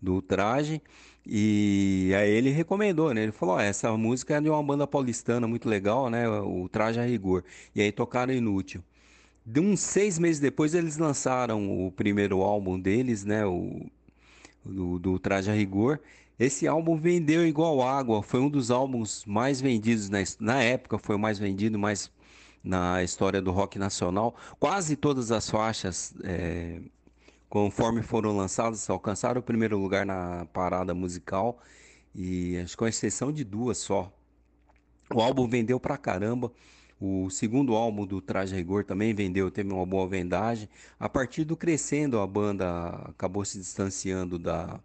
do Traje e aí ele recomendou, né? Ele falou, ó, essa música é de uma banda paulistana muito legal, né? O Traje a Rigor. E aí tocaram Inútil. De uns seis meses depois eles lançaram o primeiro álbum deles, né? O, do, do Traje a Rigor. Esse álbum vendeu igual água, foi um dos álbuns mais vendidos na, na época, foi o mais vendido, mais na história do rock nacional. Quase todas as faixas, é, conforme foram lançadas, alcançaram o primeiro lugar na parada musical, e acho que com exceção de duas só. O álbum vendeu pra caramba. O segundo álbum do Traje Rigor também vendeu, teve uma boa vendagem. A partir do crescendo, a banda acabou se distanciando da.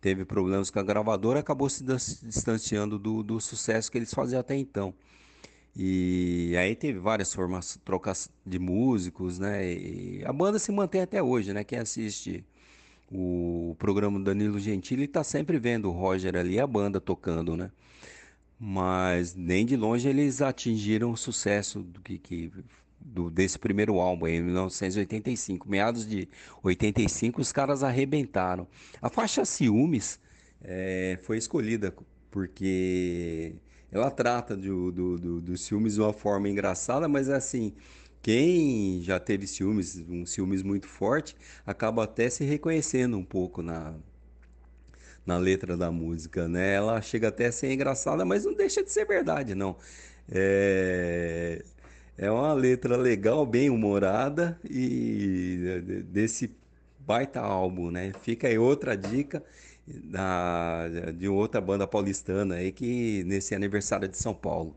Teve problemas com a gravadora, acabou se dis- distanciando do, do sucesso que eles faziam até então. E aí teve várias formas, trocas de músicos, né? E a banda se mantém até hoje, né? Quem assiste o programa Danilo Gentili está sempre vendo o Roger ali e a banda tocando, né? Mas nem de longe eles atingiram o sucesso do que, que- do- desse primeiro álbum, em 1985. Meados de 85, os caras arrebentaram. A faixa Ciúmes eh, foi escolhida porque ela trata do, do, do, do ciúmes de uma forma engraçada, mas assim, quem já teve ciúmes, um ciúmes muito forte, acaba até se reconhecendo um pouco na, na letra da música, né? Ela chega até a ser engraçada, mas não deixa de ser verdade, não. É, é uma letra legal, bem humorada e de- desse baita álbum, né? Fica aí outra dica da, de outra banda paulistana aí que nesse aniversário de São Paulo.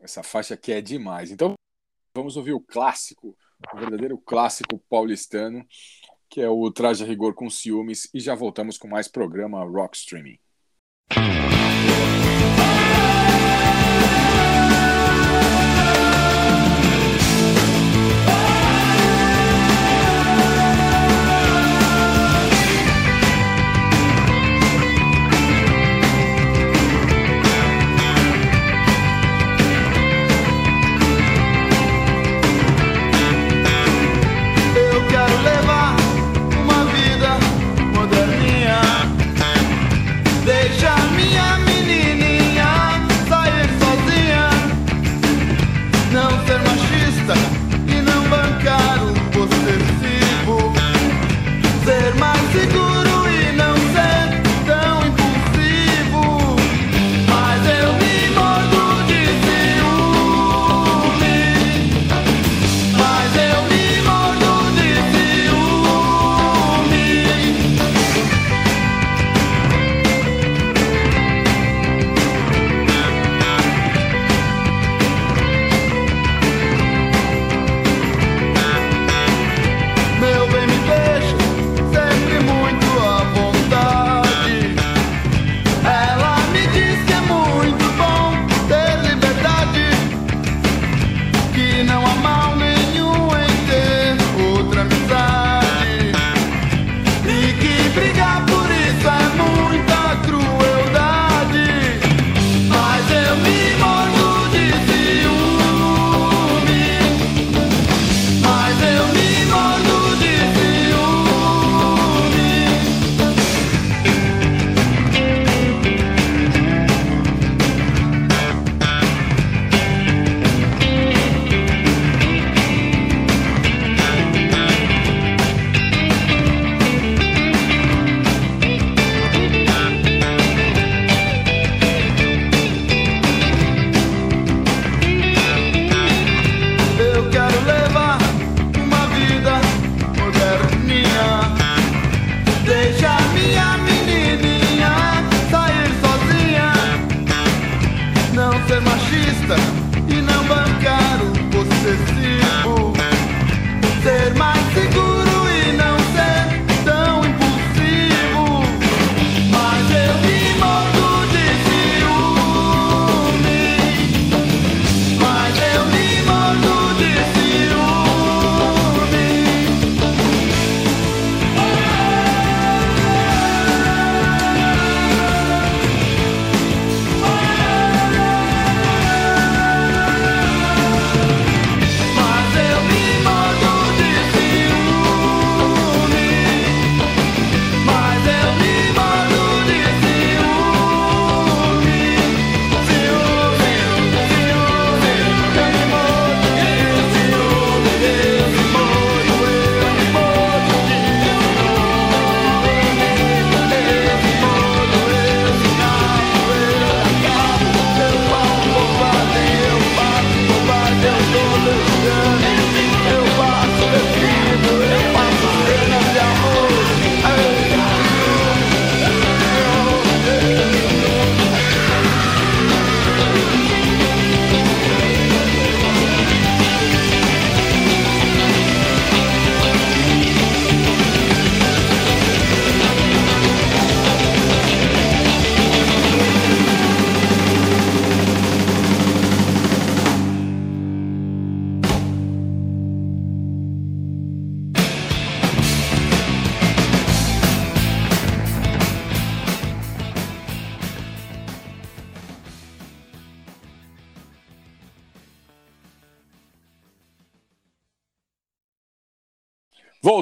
Essa faixa aqui é demais. Então, vamos ouvir o clássico, o verdadeiro clássico paulistano, que é o Traje a Rigor com Ciúmes, e já voltamos com mais programa Rock Streaming.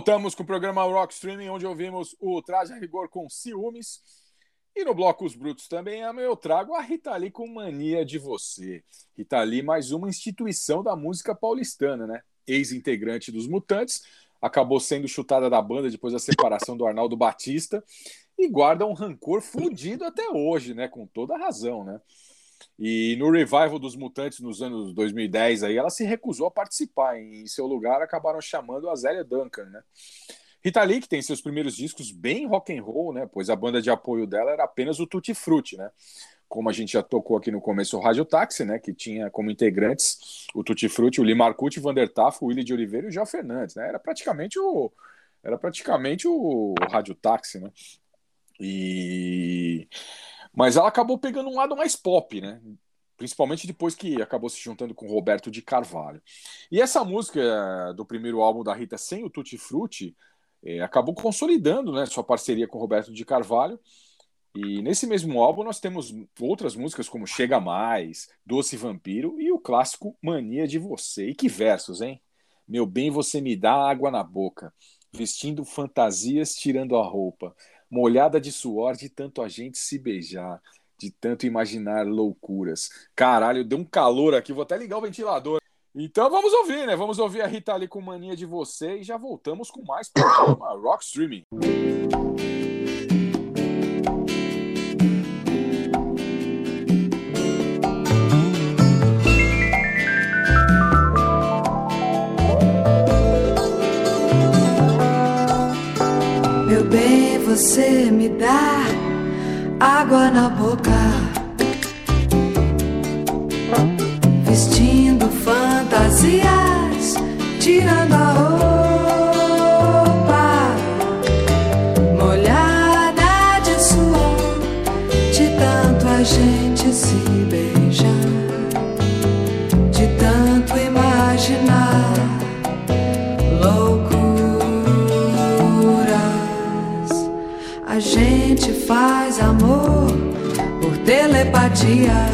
Voltamos com o programa Rock Streaming, onde ouvimos o Traje a Rigor com Ciúmes. E no bloco Os Brutos também eu trago a Rita Lee com Mania de Você. Rita Lee, mais uma instituição da música paulistana, né? Ex-integrante dos Mutantes, acabou sendo chutada da banda depois da separação do Arnaldo Batista e guarda um rancor fudido até hoje, né? Com toda razão, né? E no revival dos Mutantes nos anos 2010, aí, ela se recusou a participar. Em seu lugar, acabaram chamando a Zélia Duncan, né? Rita Lee, que tem seus primeiros discos bem rock and roll, né? Pois a banda de apoio dela era apenas o Tutti Frutti, né? Como a gente já tocou aqui no começo, o Rádio Táxi, né? Que tinha como integrantes o Tutti Frutti, o Lee Marcucci, o Vander Tafo, o Willi de Oliveira e o João Fernandes, né? Era praticamente o era praticamente o Rádio Táxi, né? E mas ela acabou pegando um lado mais pop, né? Principalmente depois que acabou se juntando com Roberto de Carvalho. E essa música eh, do primeiro álbum da Rita, sem o Tutti Frutti, eh, acabou consolidando né, sua parceria com Roberto de Carvalho. E nesse mesmo álbum nós temos outras músicas como Chega Mais, Doce Vampiro e o clássico Mania de Você. E que versos, hein? Meu bem, você me dá água na boca, vestindo fantasias, tirando a roupa, molhada de suor de tanto a gente se beijar, de tanto imaginar loucuras. Caralho, deu um calor aqui, vou até ligar o ventilador. Então vamos ouvir, né? Vamos ouvir a Rita ali com mania de você e já voltamos com mais programa Rock Streaming. Você me dá água na boca, telepatia.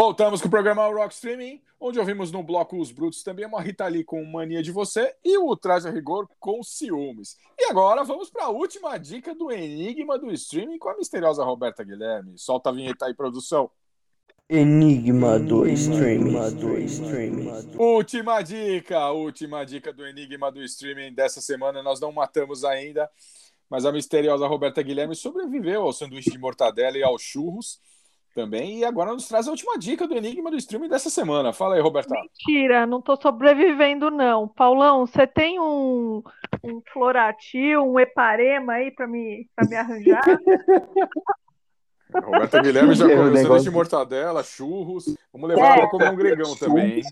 Voltamos com o programa Rock Streaming, onde ouvimos no bloco Os Brutos também uma Rita Lee com Mania de Você e o Traje a Rigor com Ciúmes. E agora vamos para a última dica do Enigma do Streaming com a misteriosa Roberta Guilherme. Solta a vinheta aí, produção. Enigma do streaming. Última dica, última dica do Enigma do Streaming dessa semana. Nós não matamos ainda, mas a misteriosa Roberta Guilherme sobreviveu ao sanduíche de mortadela e aos churros também. E agora nos traz a última dica do Enigma do Streaming dessa semana. Fala aí, Roberta. Mentira, não tô sobrevivendo, não. Paulão, você tem um, um Floratil, um Eparema aí pra me, pra me arranjar? Roberta Guilherme já É, comeu sanduíche de mortadela, churros. Vamos levar ela pra comer um gregão também?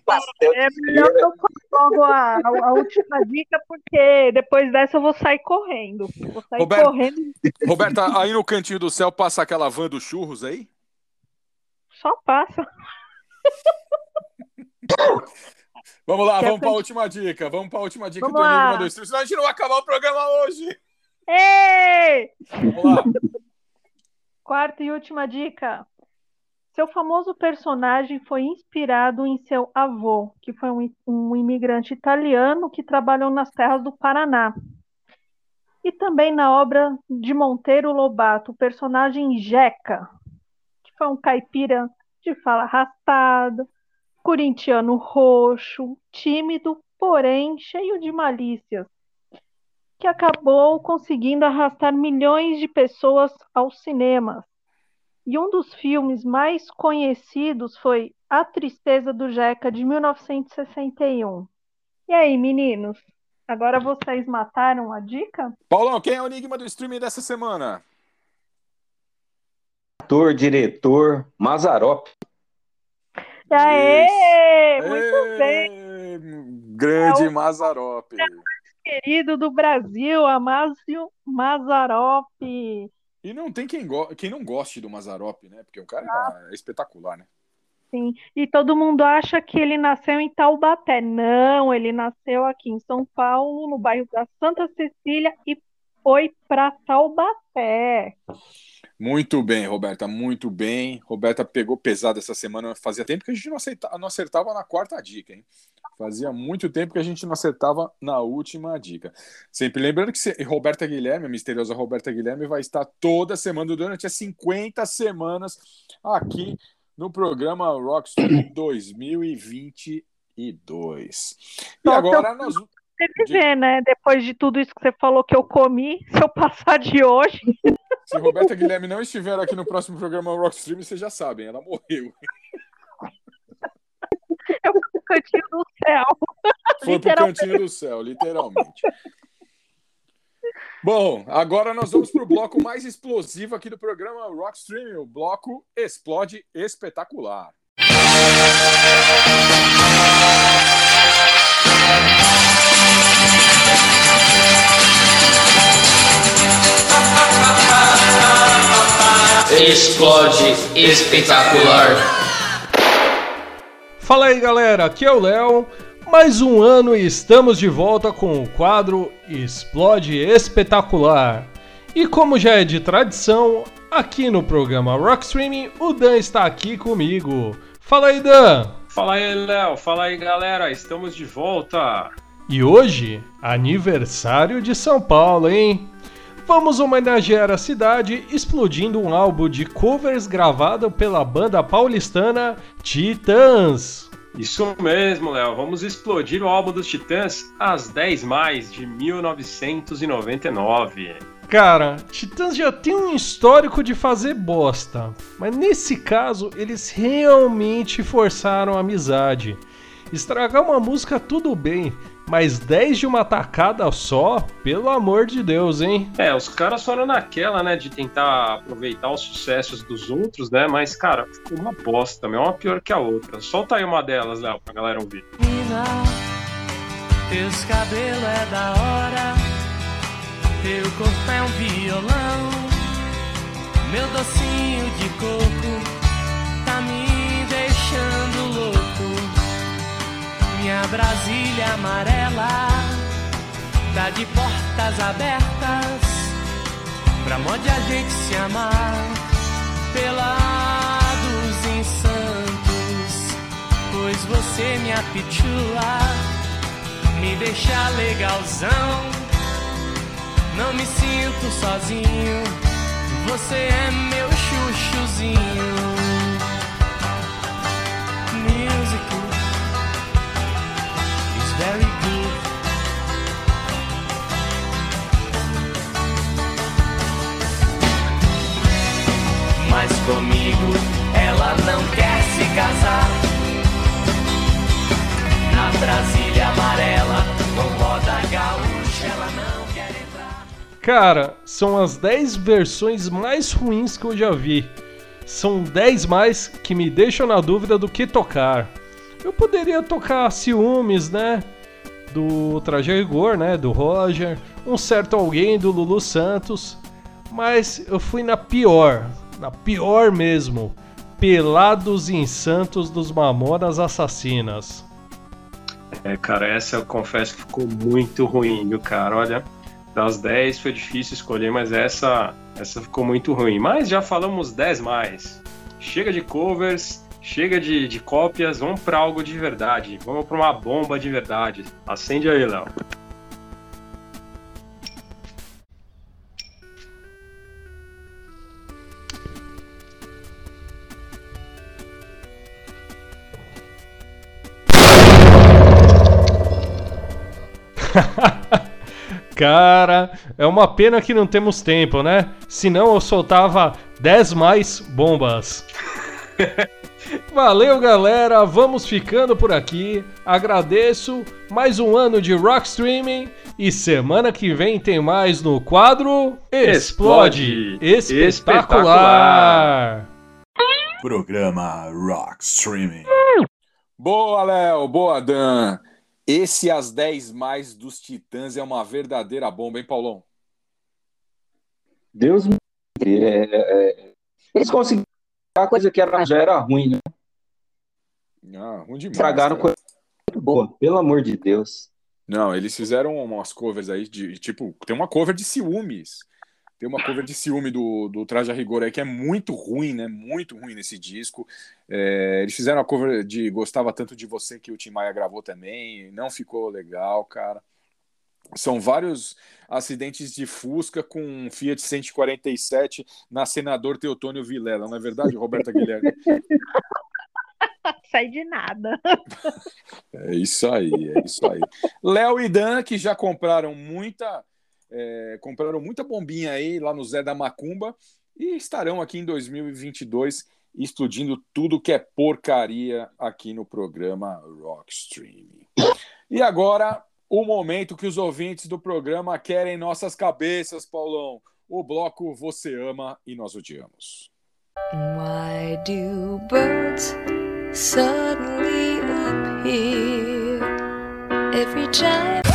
É melhor que eu logo a, a, a última dica, porque depois dessa eu vou sair correndo. Vou sair Roberto- correndo, Roberta, aí no cantinho do céu passa aquela van dos churros aí? Só passa. Vamos lá, vamos para a última dica. Vamos para a última dica Vamos do lá. Enigma do Streaming, senão a gente não vai acabar o programa hoje. Ei! Vamos lá. Quarta e última dica. Seu famoso personagem foi inspirado em seu avô, que foi um, um imigrante italiano que trabalhou nas terras do Paraná. E também na obra de Monteiro Lobato, o personagem Jeca, foi um caipira de fala arrastada, corintiano roxo, tímido, porém cheio de malícias, que acabou conseguindo arrastar milhões de pessoas aos cinemas. E um dos filmes mais conhecidos foi A Tristeza do Jeca, de 1961. E aí, meninos? Agora vocês mataram a dica? Paulão, quem é o Enigma do Streaming dessa semana? Ator, diretor, Mazarop. Aê! Muito bem, Grande É o- Mazarop. querido do Brasil, Amásio Mazarop. E não tem quem, go- quem não goste do Mazarop, né? Porque o cara é espetacular, né? Sim. E todo mundo acha que ele nasceu em Taubaté. Não, ele nasceu aqui em São Paulo, no bairro da Santa Cecília, e foi para Taubaté. Muito bem, Roberta, muito bem. Roberta pegou pesado essa semana. Fazia tempo que a gente não, aceita- não acertava na quarta dica, hein? Fazia muito tempo que a gente não acertava na última dica. Sempre lembrando que se- Roberta Guilherme, a misteriosa Roberta Guilherme, vai estar toda semana, durante as 50 semanas, aqui no programa Rockstream 2022. E agora nós. sobreviver, né? Depois de tudo isso que você falou que eu comi, se eu passar de hoje. Se Roberta Guilherme não estiver aqui no próximo programa Rockstream, vocês já sabem, ela morreu. Eu fui pro cantinho do céu. Foi pro cantinho do céu, literalmente. Bom, agora nós vamos pro bloco mais explosivo aqui do programa Rockstream, o bloco Explode Espetacular. Explode espetacular. Fala aí galera, aqui é o Léo. Mais um ano e estamos de volta com o quadro Explode Espetacular. E como já é de tradição, aqui no programa Rock Streaming, o Dan está aqui comigo. Fala aí, Dan! Fala aí, Léo. Fala aí, galera. Estamos de volta. E hoje, aniversário de São Paulo, hein? Vamos homenagear a cidade explodindo um álbum de covers gravado pela banda paulistana Titãs. Isso mesmo, Léo. Vamos explodir o álbum dos Titãs às 10 mais de 1999. Cara, Titãs já tem um histórico de fazer bosta, mas nesse caso eles realmente forçaram a amizade. Estragar uma música tudo bem, mas 10 de uma tacada só, pelo amor de Deus, hein? É, os caras foram naquela, né, de tentar aproveitar os sucessos dos outros, né? Mas, cara, ficou uma bosta, meu. Uma pior que a outra. Solta aí uma delas, Léo, pra galera ouvir. Menina, teus cabelos é da hora, teu corpo é um violão, meu docinho de coco tá me Minha Brasília amarela tá de portas abertas pra modo a gente se amar pelados em Santos, pois você me apitula, me deixa legalzão. Não me sinto sozinho, você é meu chuchuzinho. Mas comigo ela não quer se casar. Na Brasília amarela, com roda gaúcha, ela não quer entrar. Cara, são as 10 versões mais ruins que eu já vi. São 10 mais que me deixam na dúvida do que tocar. Eu poderia tocar Ciúmes, né? Do Traje Rigor, né? Do Roger. Um certo alguém do Lulu Santos. Mas eu fui na pior. Na pior mesmo. Pelados em Santos dos Mamonas Assassinas. É, cara, essa eu confesso que ficou muito ruim, viu, cara? Olha, das 10 foi difícil escolher, mas essa, essa ficou muito ruim. Mas já falamos 10 mais. Chega de covers, chega de, de cópias, vamos pra algo de verdade. Vamos pra uma bomba de verdade. Acende aí, Léo. Cara, é uma pena que não temos tempo, né? Senão eu soltava 10 mais bombas. Valeu, galera. Vamos ficando por aqui. Agradeço mais um ano de Rock Streaming. E semana que vem tem mais no quadro Explode, Explode. Espetacular. Programa Rock Streaming. Boa, Léo. Boa, Dan. Esse As 10 Mais dos Titãs é uma verdadeira bomba, hein, Paulão? Deus me livre. É, é, eles conseguiram a coisa que era, já era ruim, né? Ah, ruim demais. Estragaram coisa muito boa, pelo amor de Deus. Não, eles fizeram umas covers aí de tipo, tem uma cover de ciúmes. Tem uma cover de ciúme do, do Traje a Rigor aí que é muito ruim, né? Muito ruim nesse disco. É, eles fizeram a cover de Gostava Tanto de Você que o Tim Maia gravou também. Não ficou legal, cara. São vários acidentes de Fusca com um Fiat 147 na Senador Teotônio Vilela. Não é verdade, Roberta Guilherme? Sai de nada. É isso aí, é isso aí. Léo e Dan, que já compraram muita, é, compraram muita bombinha aí lá no Zé da Macumba e estarão aqui em 2022 explodindo tudo que é porcaria aqui no programa Rockstream. E agora, o momento que os ouvintes do programa querem nossas cabeças, Paulão. O bloco Você Ama e Nós Odiamos. Why do birds suddenly appear every time?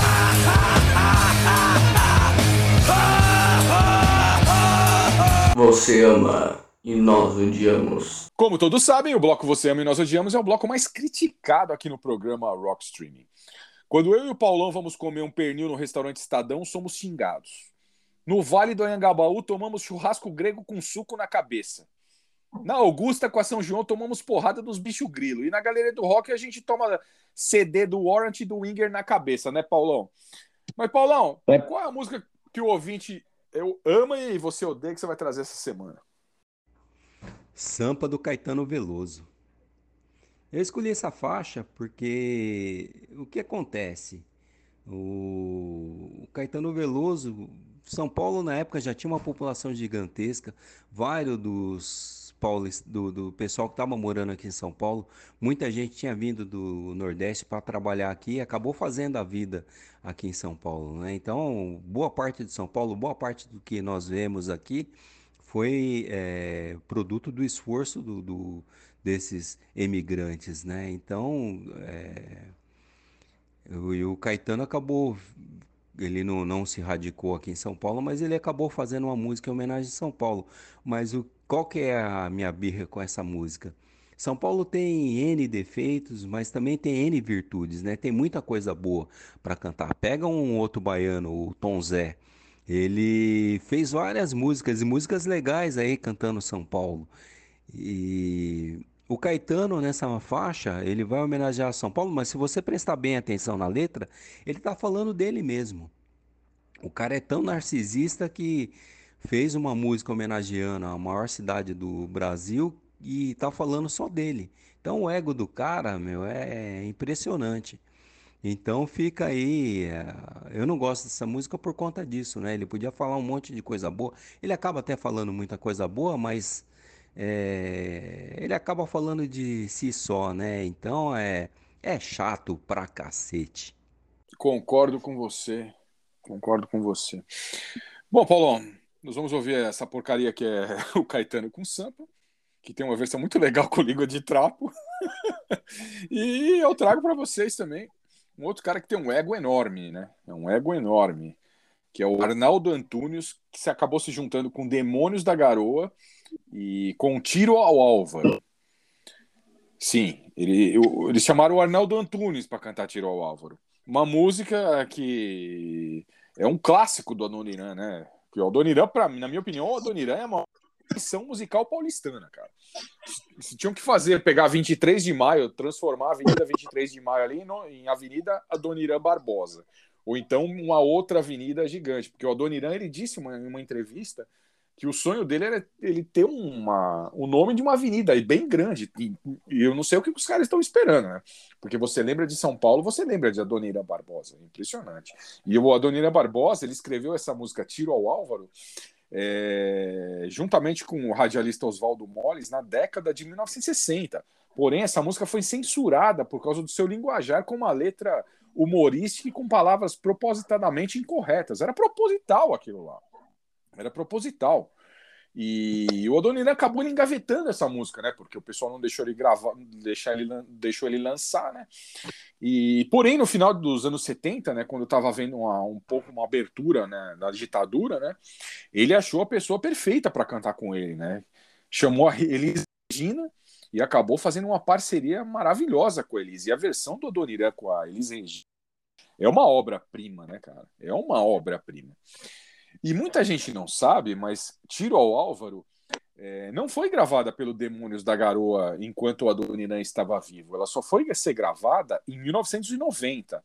Você ama e nós odiamos. Como todos sabem, o bloco Você Ama e Nós Odiamos é o bloco mais criticado aqui no programa Rock Streaming. Quando eu e o Paulão vamos comer um pernil no restaurante Estadão, somos xingados. No Vale do Anhangabaú, tomamos churrasco grego com suco na cabeça. Na Augusta, com a São João, tomamos porrada dos bicho grilo. E na Galeria do Rock, a gente toma CD do Warrant e do Winger na cabeça, né, Paulão? Mas, Paulão, qual é a música que o ouvinte eu ama e você odeia que você vai trazer essa semana? Sampa do Caetano Veloso. Eu escolhi essa faixa porque o que acontece? O Caetano Veloso, São Paulo na época já tinha uma população gigantesca, vários dos paulis, do, do pessoal que estava morando aqui em São Paulo, muita gente tinha vindo do Nordeste para trabalhar aqui e acabou fazendo a vida aqui em São Paulo, né? Então, boa parte de São Paulo, boa parte do que nós vemos aqui foi é, produto do esforço do, do- desses emigrantes, né? Então, é, o, o Caetano acabou, ele não, não se radicou aqui em São Paulo, mas ele acabou fazendo uma música em homenagem a São Paulo. Mas o, qual que é a minha birra com essa música? São Paulo tem N defeitos, mas também tem N virtudes, né? Tem muita coisa boa para cantar. Pega um outro baiano, o Tom Zé. Ele fez várias músicas e músicas legais aí cantando São Paulo. E o Caetano nessa faixa, ele vai homenagear São Paulo, mas se você prestar bem atenção na letra, ele tá falando dele mesmo. O cara é tão narcisista que fez uma música homenageando a maior cidade do Brasil e tá falando só dele. Então o ego do cara, meu, é impressionante. Então fica aí, eh, eu não gosto dessa música por conta disso, né? Ele podia falar um monte de coisa boa. Ele acaba até falando muita coisa boa, mas eh, ele acaba falando de si só, né? Então é, é chato pra cacete. Concordo com você. Concordo com você. Bom, Paulão, nós vamos ouvir essa porcaria que é o Caetano com Sampa, que tem uma versão muito legal com língua de trapo. e eu trago para vocês também um outro cara que tem um ego enorme, né? É um ego enorme, que é o Arnaldo Antunes, que se acabou se juntando com Demônios da Garoa e com Tiro ao Álvaro. Sim, ele, eu- eles chamaram o Arnaldo Antunes para cantar Tiro ao Álvaro. Uma música que é um clássico do Adoniran, né? Que o Adoniran, pra mim, na minha opinião, o Adoniran é a maior missão musical paulistana, cara. Se tinham que fazer, pegar 23 de maio, transformar a Avenida 23 de maio ali no- em Avenida Adoniran Barbosa. Ou então uma outra avenida gigante. Porque o Adoniran, ele disse uma- em uma entrevista que o sonho dele era ele ter uma, o nome de uma avenida bem grande. E, e eu não sei o que os caras estão esperando, né? Porque você lembra de São Paulo, você lembra de Adoniran Barbosa. Impressionante. E o Adoniran Barbosa, ele escreveu essa música Tiro ao Álvaro é, juntamente com o radialista Oswaldo Molles na década de 1960. Porém, essa música foi censurada por causa do seu linguajar com uma letra humorística e com palavras propositadamente incorretas. Era proposital aquilo lá. Era proposital. E o Adoniran acabou engavetando essa música, né? Porque o pessoal não deixou ele gravar, deixar ele, deixou ele lançar, né? E porém no final dos anos 70, né, quando estava havendo uma, um pouco uma abertura, né, da ditadura, né, ele achou a pessoa perfeita para cantar com ele, né? Chamou a Elis Regina e acabou fazendo uma parceria maravilhosa com a Elis. E a versão do Adoniran com a Elis Regina é uma obra-prima, né, cara? É uma obra-prima. E muita gente não sabe, mas Tiro ao Álvaro é, não foi gravada pelo Demônios da Garoa enquanto o Adoniran estava vivo. Ela só foi ser gravada em 1990.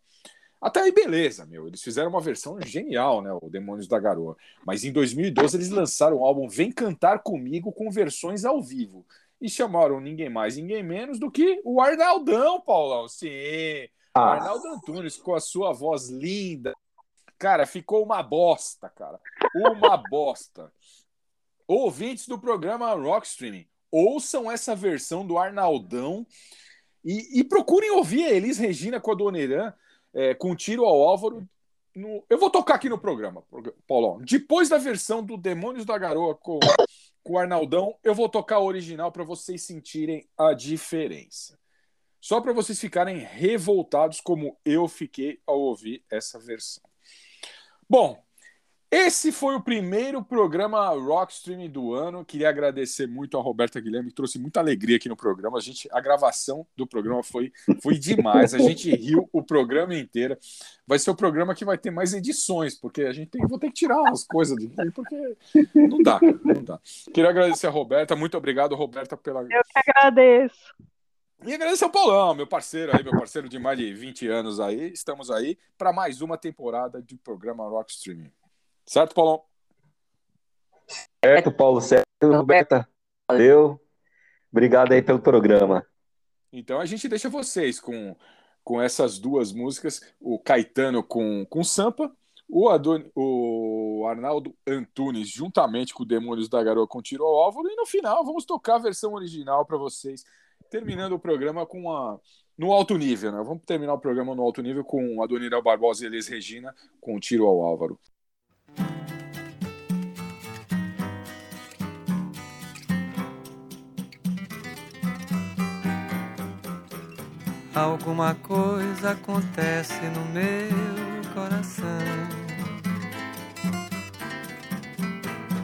Até aí, beleza, meu. Eles fizeram uma versão genial, né? O Demônios da Garoa. Mas em 2012 eles lançaram o álbum Vem Cantar Comigo com versões ao vivo. E chamaram ninguém mais, ninguém menos do que o Arnaldão, Paulão. Sim. Ah. Arnaldo Antunes com a sua voz linda. Cara, ficou uma bosta, cara. Uma bosta. Ouvintes do programa Rock Streaming, ouçam essa versão do Arnaldão e, e procurem ouvir a Elis Regina com a Doneran é, com tiro ao Álvaro. no- Eu vou tocar aqui no programa, Paulão. Depois da versão do Demônios da Garoa com, com o Arnaldão, eu vou tocar a original para vocês sentirem a diferença. Só para vocês ficarem revoltados como eu fiquei ao ouvir essa versão. Bom, esse foi o primeiro programa Rock Streaming do ano. Queria agradecer muito a Roberta Guilherme, que trouxe muita alegria aqui no programa. A, gente, a gravação do programa foi, foi demais. A gente riu o programa inteiro. Vai ser o programa que vai ter mais edições, porque a gente tem, vou ter que tirar as coisas daqui, porque não dá, não dá. Queria agradecer a Roberta. Muito obrigado, Roberta, pela, Eu que agradeço. E agradecer ao Paulão, meu parceiro aí, meu parceiro de mais de 20 anos aí. Estamos aí para mais uma temporada de programa Rock Streaming. Certo, Paulão? Certo, Paulo, certo. Roberta, valeu. Obrigado aí pelo programa. Então a gente deixa vocês com, com essas duas músicas, o Caetano com, com Sampa, o, Adon, o Arnaldo Antunes juntamente com o Demônios da Garoa com Tiro ao Álvaro, e no final vamos tocar a versão original para vocês, terminando o programa com a, no alto nível, né? Vamos terminar o programa no alto nível com a Doniral Barbosa e Elis Regina com Tiro ao Álvaro. Alguma coisa acontece no meu coração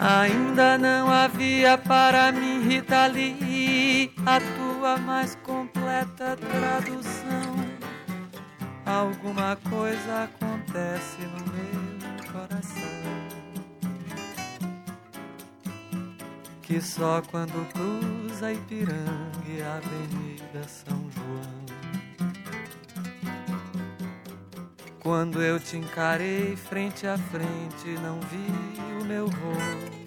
Ainda não havia para mim, Rita Lee, a tua mais completa tradução. Alguma coisa acontece no meu coração. que só quando cruza Ipiranga e a Avenida São João. Quando eu te encarei frente a frente, não vi o meu rosto.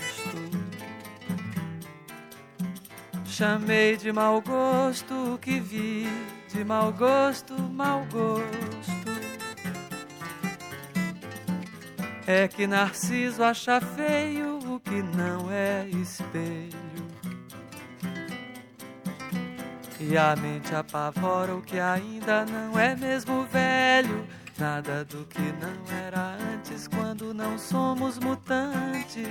Chamei de mau gosto o que vi, de mau gosto, mau gosto. É que Narciso acha feio o que não é espelho. E a mente apavora o que ainda não é mesmo velho. Nada do que não era antes quando não somos mutantes.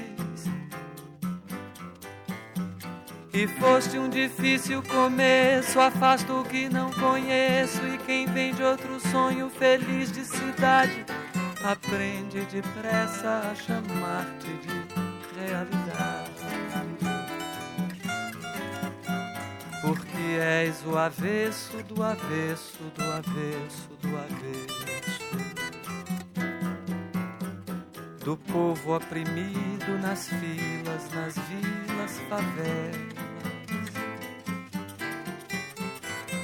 E foste um difícil começo, afasto o que não conheço. E quem vem de outro sonho feliz de cidade aprende depressa a chamar-te de realidade. Porque és o avesso do avesso do avesso do avesso do povo oprimido nas filas, nas vilas, favelas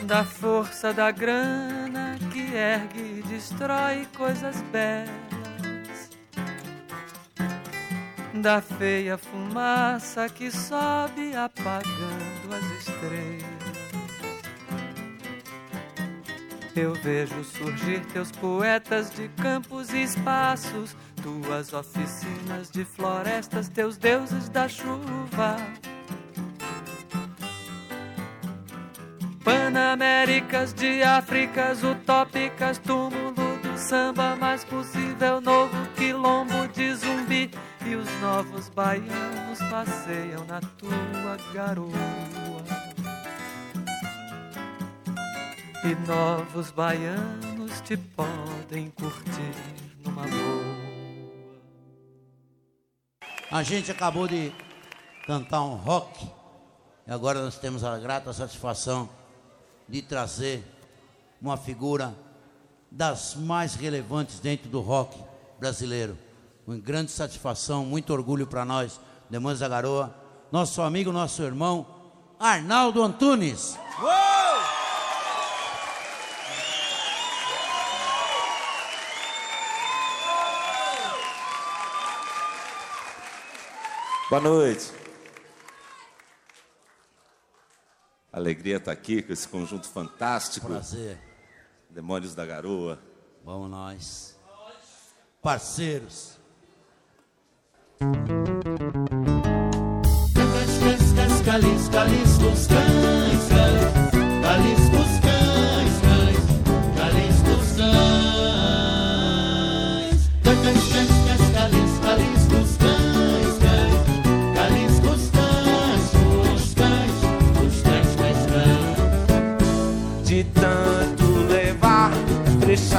da força da grana que ergue e destrói coisas belas, da feia fumaça que sobe apagando as estrelas. Eu vejo surgir teus poetas de campos e espaços, tuas oficinas de florestas, teus deuses da chuva Panaméricas de Áfricas utópicas, túmulo do samba mais possível, novo quilombo de zumbi. E os novos baianos passeiam na tua garoa. E novos baianos te podem curtir numa boa. A gente acabou de cantar um rock e agora nós temos a grata satisfação de trazer uma figura das mais relevantes dentro do rock brasileiro. Com grande satisfação, muito orgulho para nós, Demônios da Garoa, nosso amigo, nosso irmão, Arnaldo Antunes. Boa noite. Alegria estar aqui com esse conjunto fantástico. Prazer. Demônios da Garoa. Vamos nós. Parceiros. Calis, calis dos cães, cães,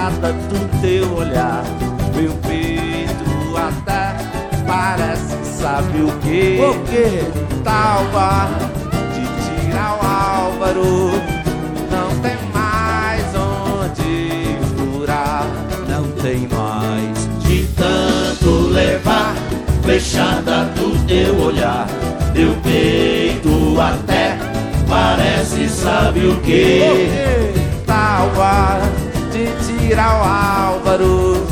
frechada do teu olhar. Meu peito até parece, sabe o que? O quê? Talva de tirar o Álvaro. Não tem mais onde furar. Não tem mais. De tanto levar flechada do teu olhar, teu peito até parece, sabe o que? Talva de tirar o Álvaro.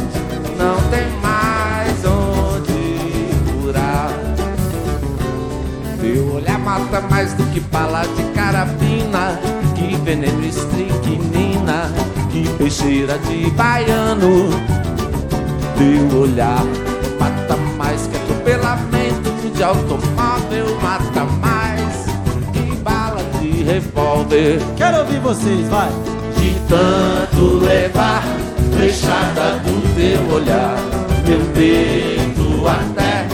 Não tem mais onde furar. Meu olhar mata mais do que bala de carabina. Que veneno estricnina. Que peixeira de baiano. Teu olhar mata mais que atropelamento de automóvel. Mata mais que bala de revólver. Quero ouvir vocês, vai. De tanto levar flechada do teu olhar, meu peito até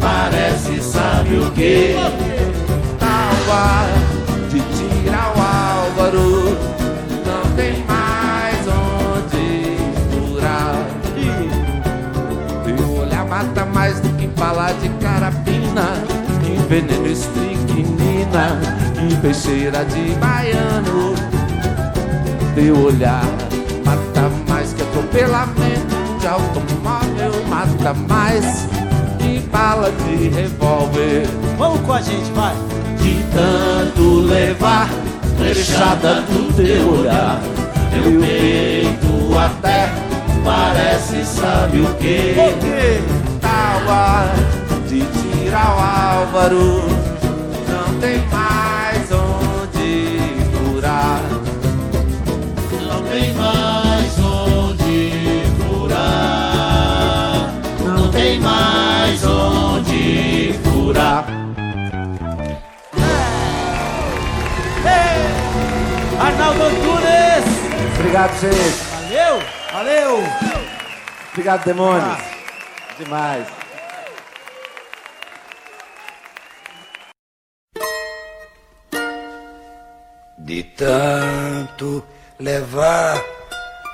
parece, sabe o que? Água de tirar o Álvaro. Não tem mais onde furar. Teu olhar mata mais do que bala de carabina. Que veneno estricnina. Que peixeira de baiano. Teu olhar mata mais que atropelamento de automóvel. Mata mais que bala de revólver. Vamos com a gente, vai. De tanto levar flechada do teu olhar, meu peito até parece, sabe o que? Água de tirar o Álvaro. Não tem mais Arnaldo Antunes. Obrigado, gente. Valeu, valeu. Obrigado, demônios. Demais. De tanto levar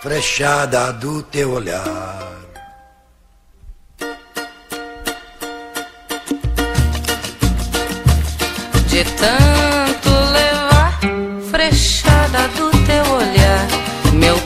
frechada do teu olhar. De tanto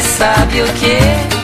sabe o que?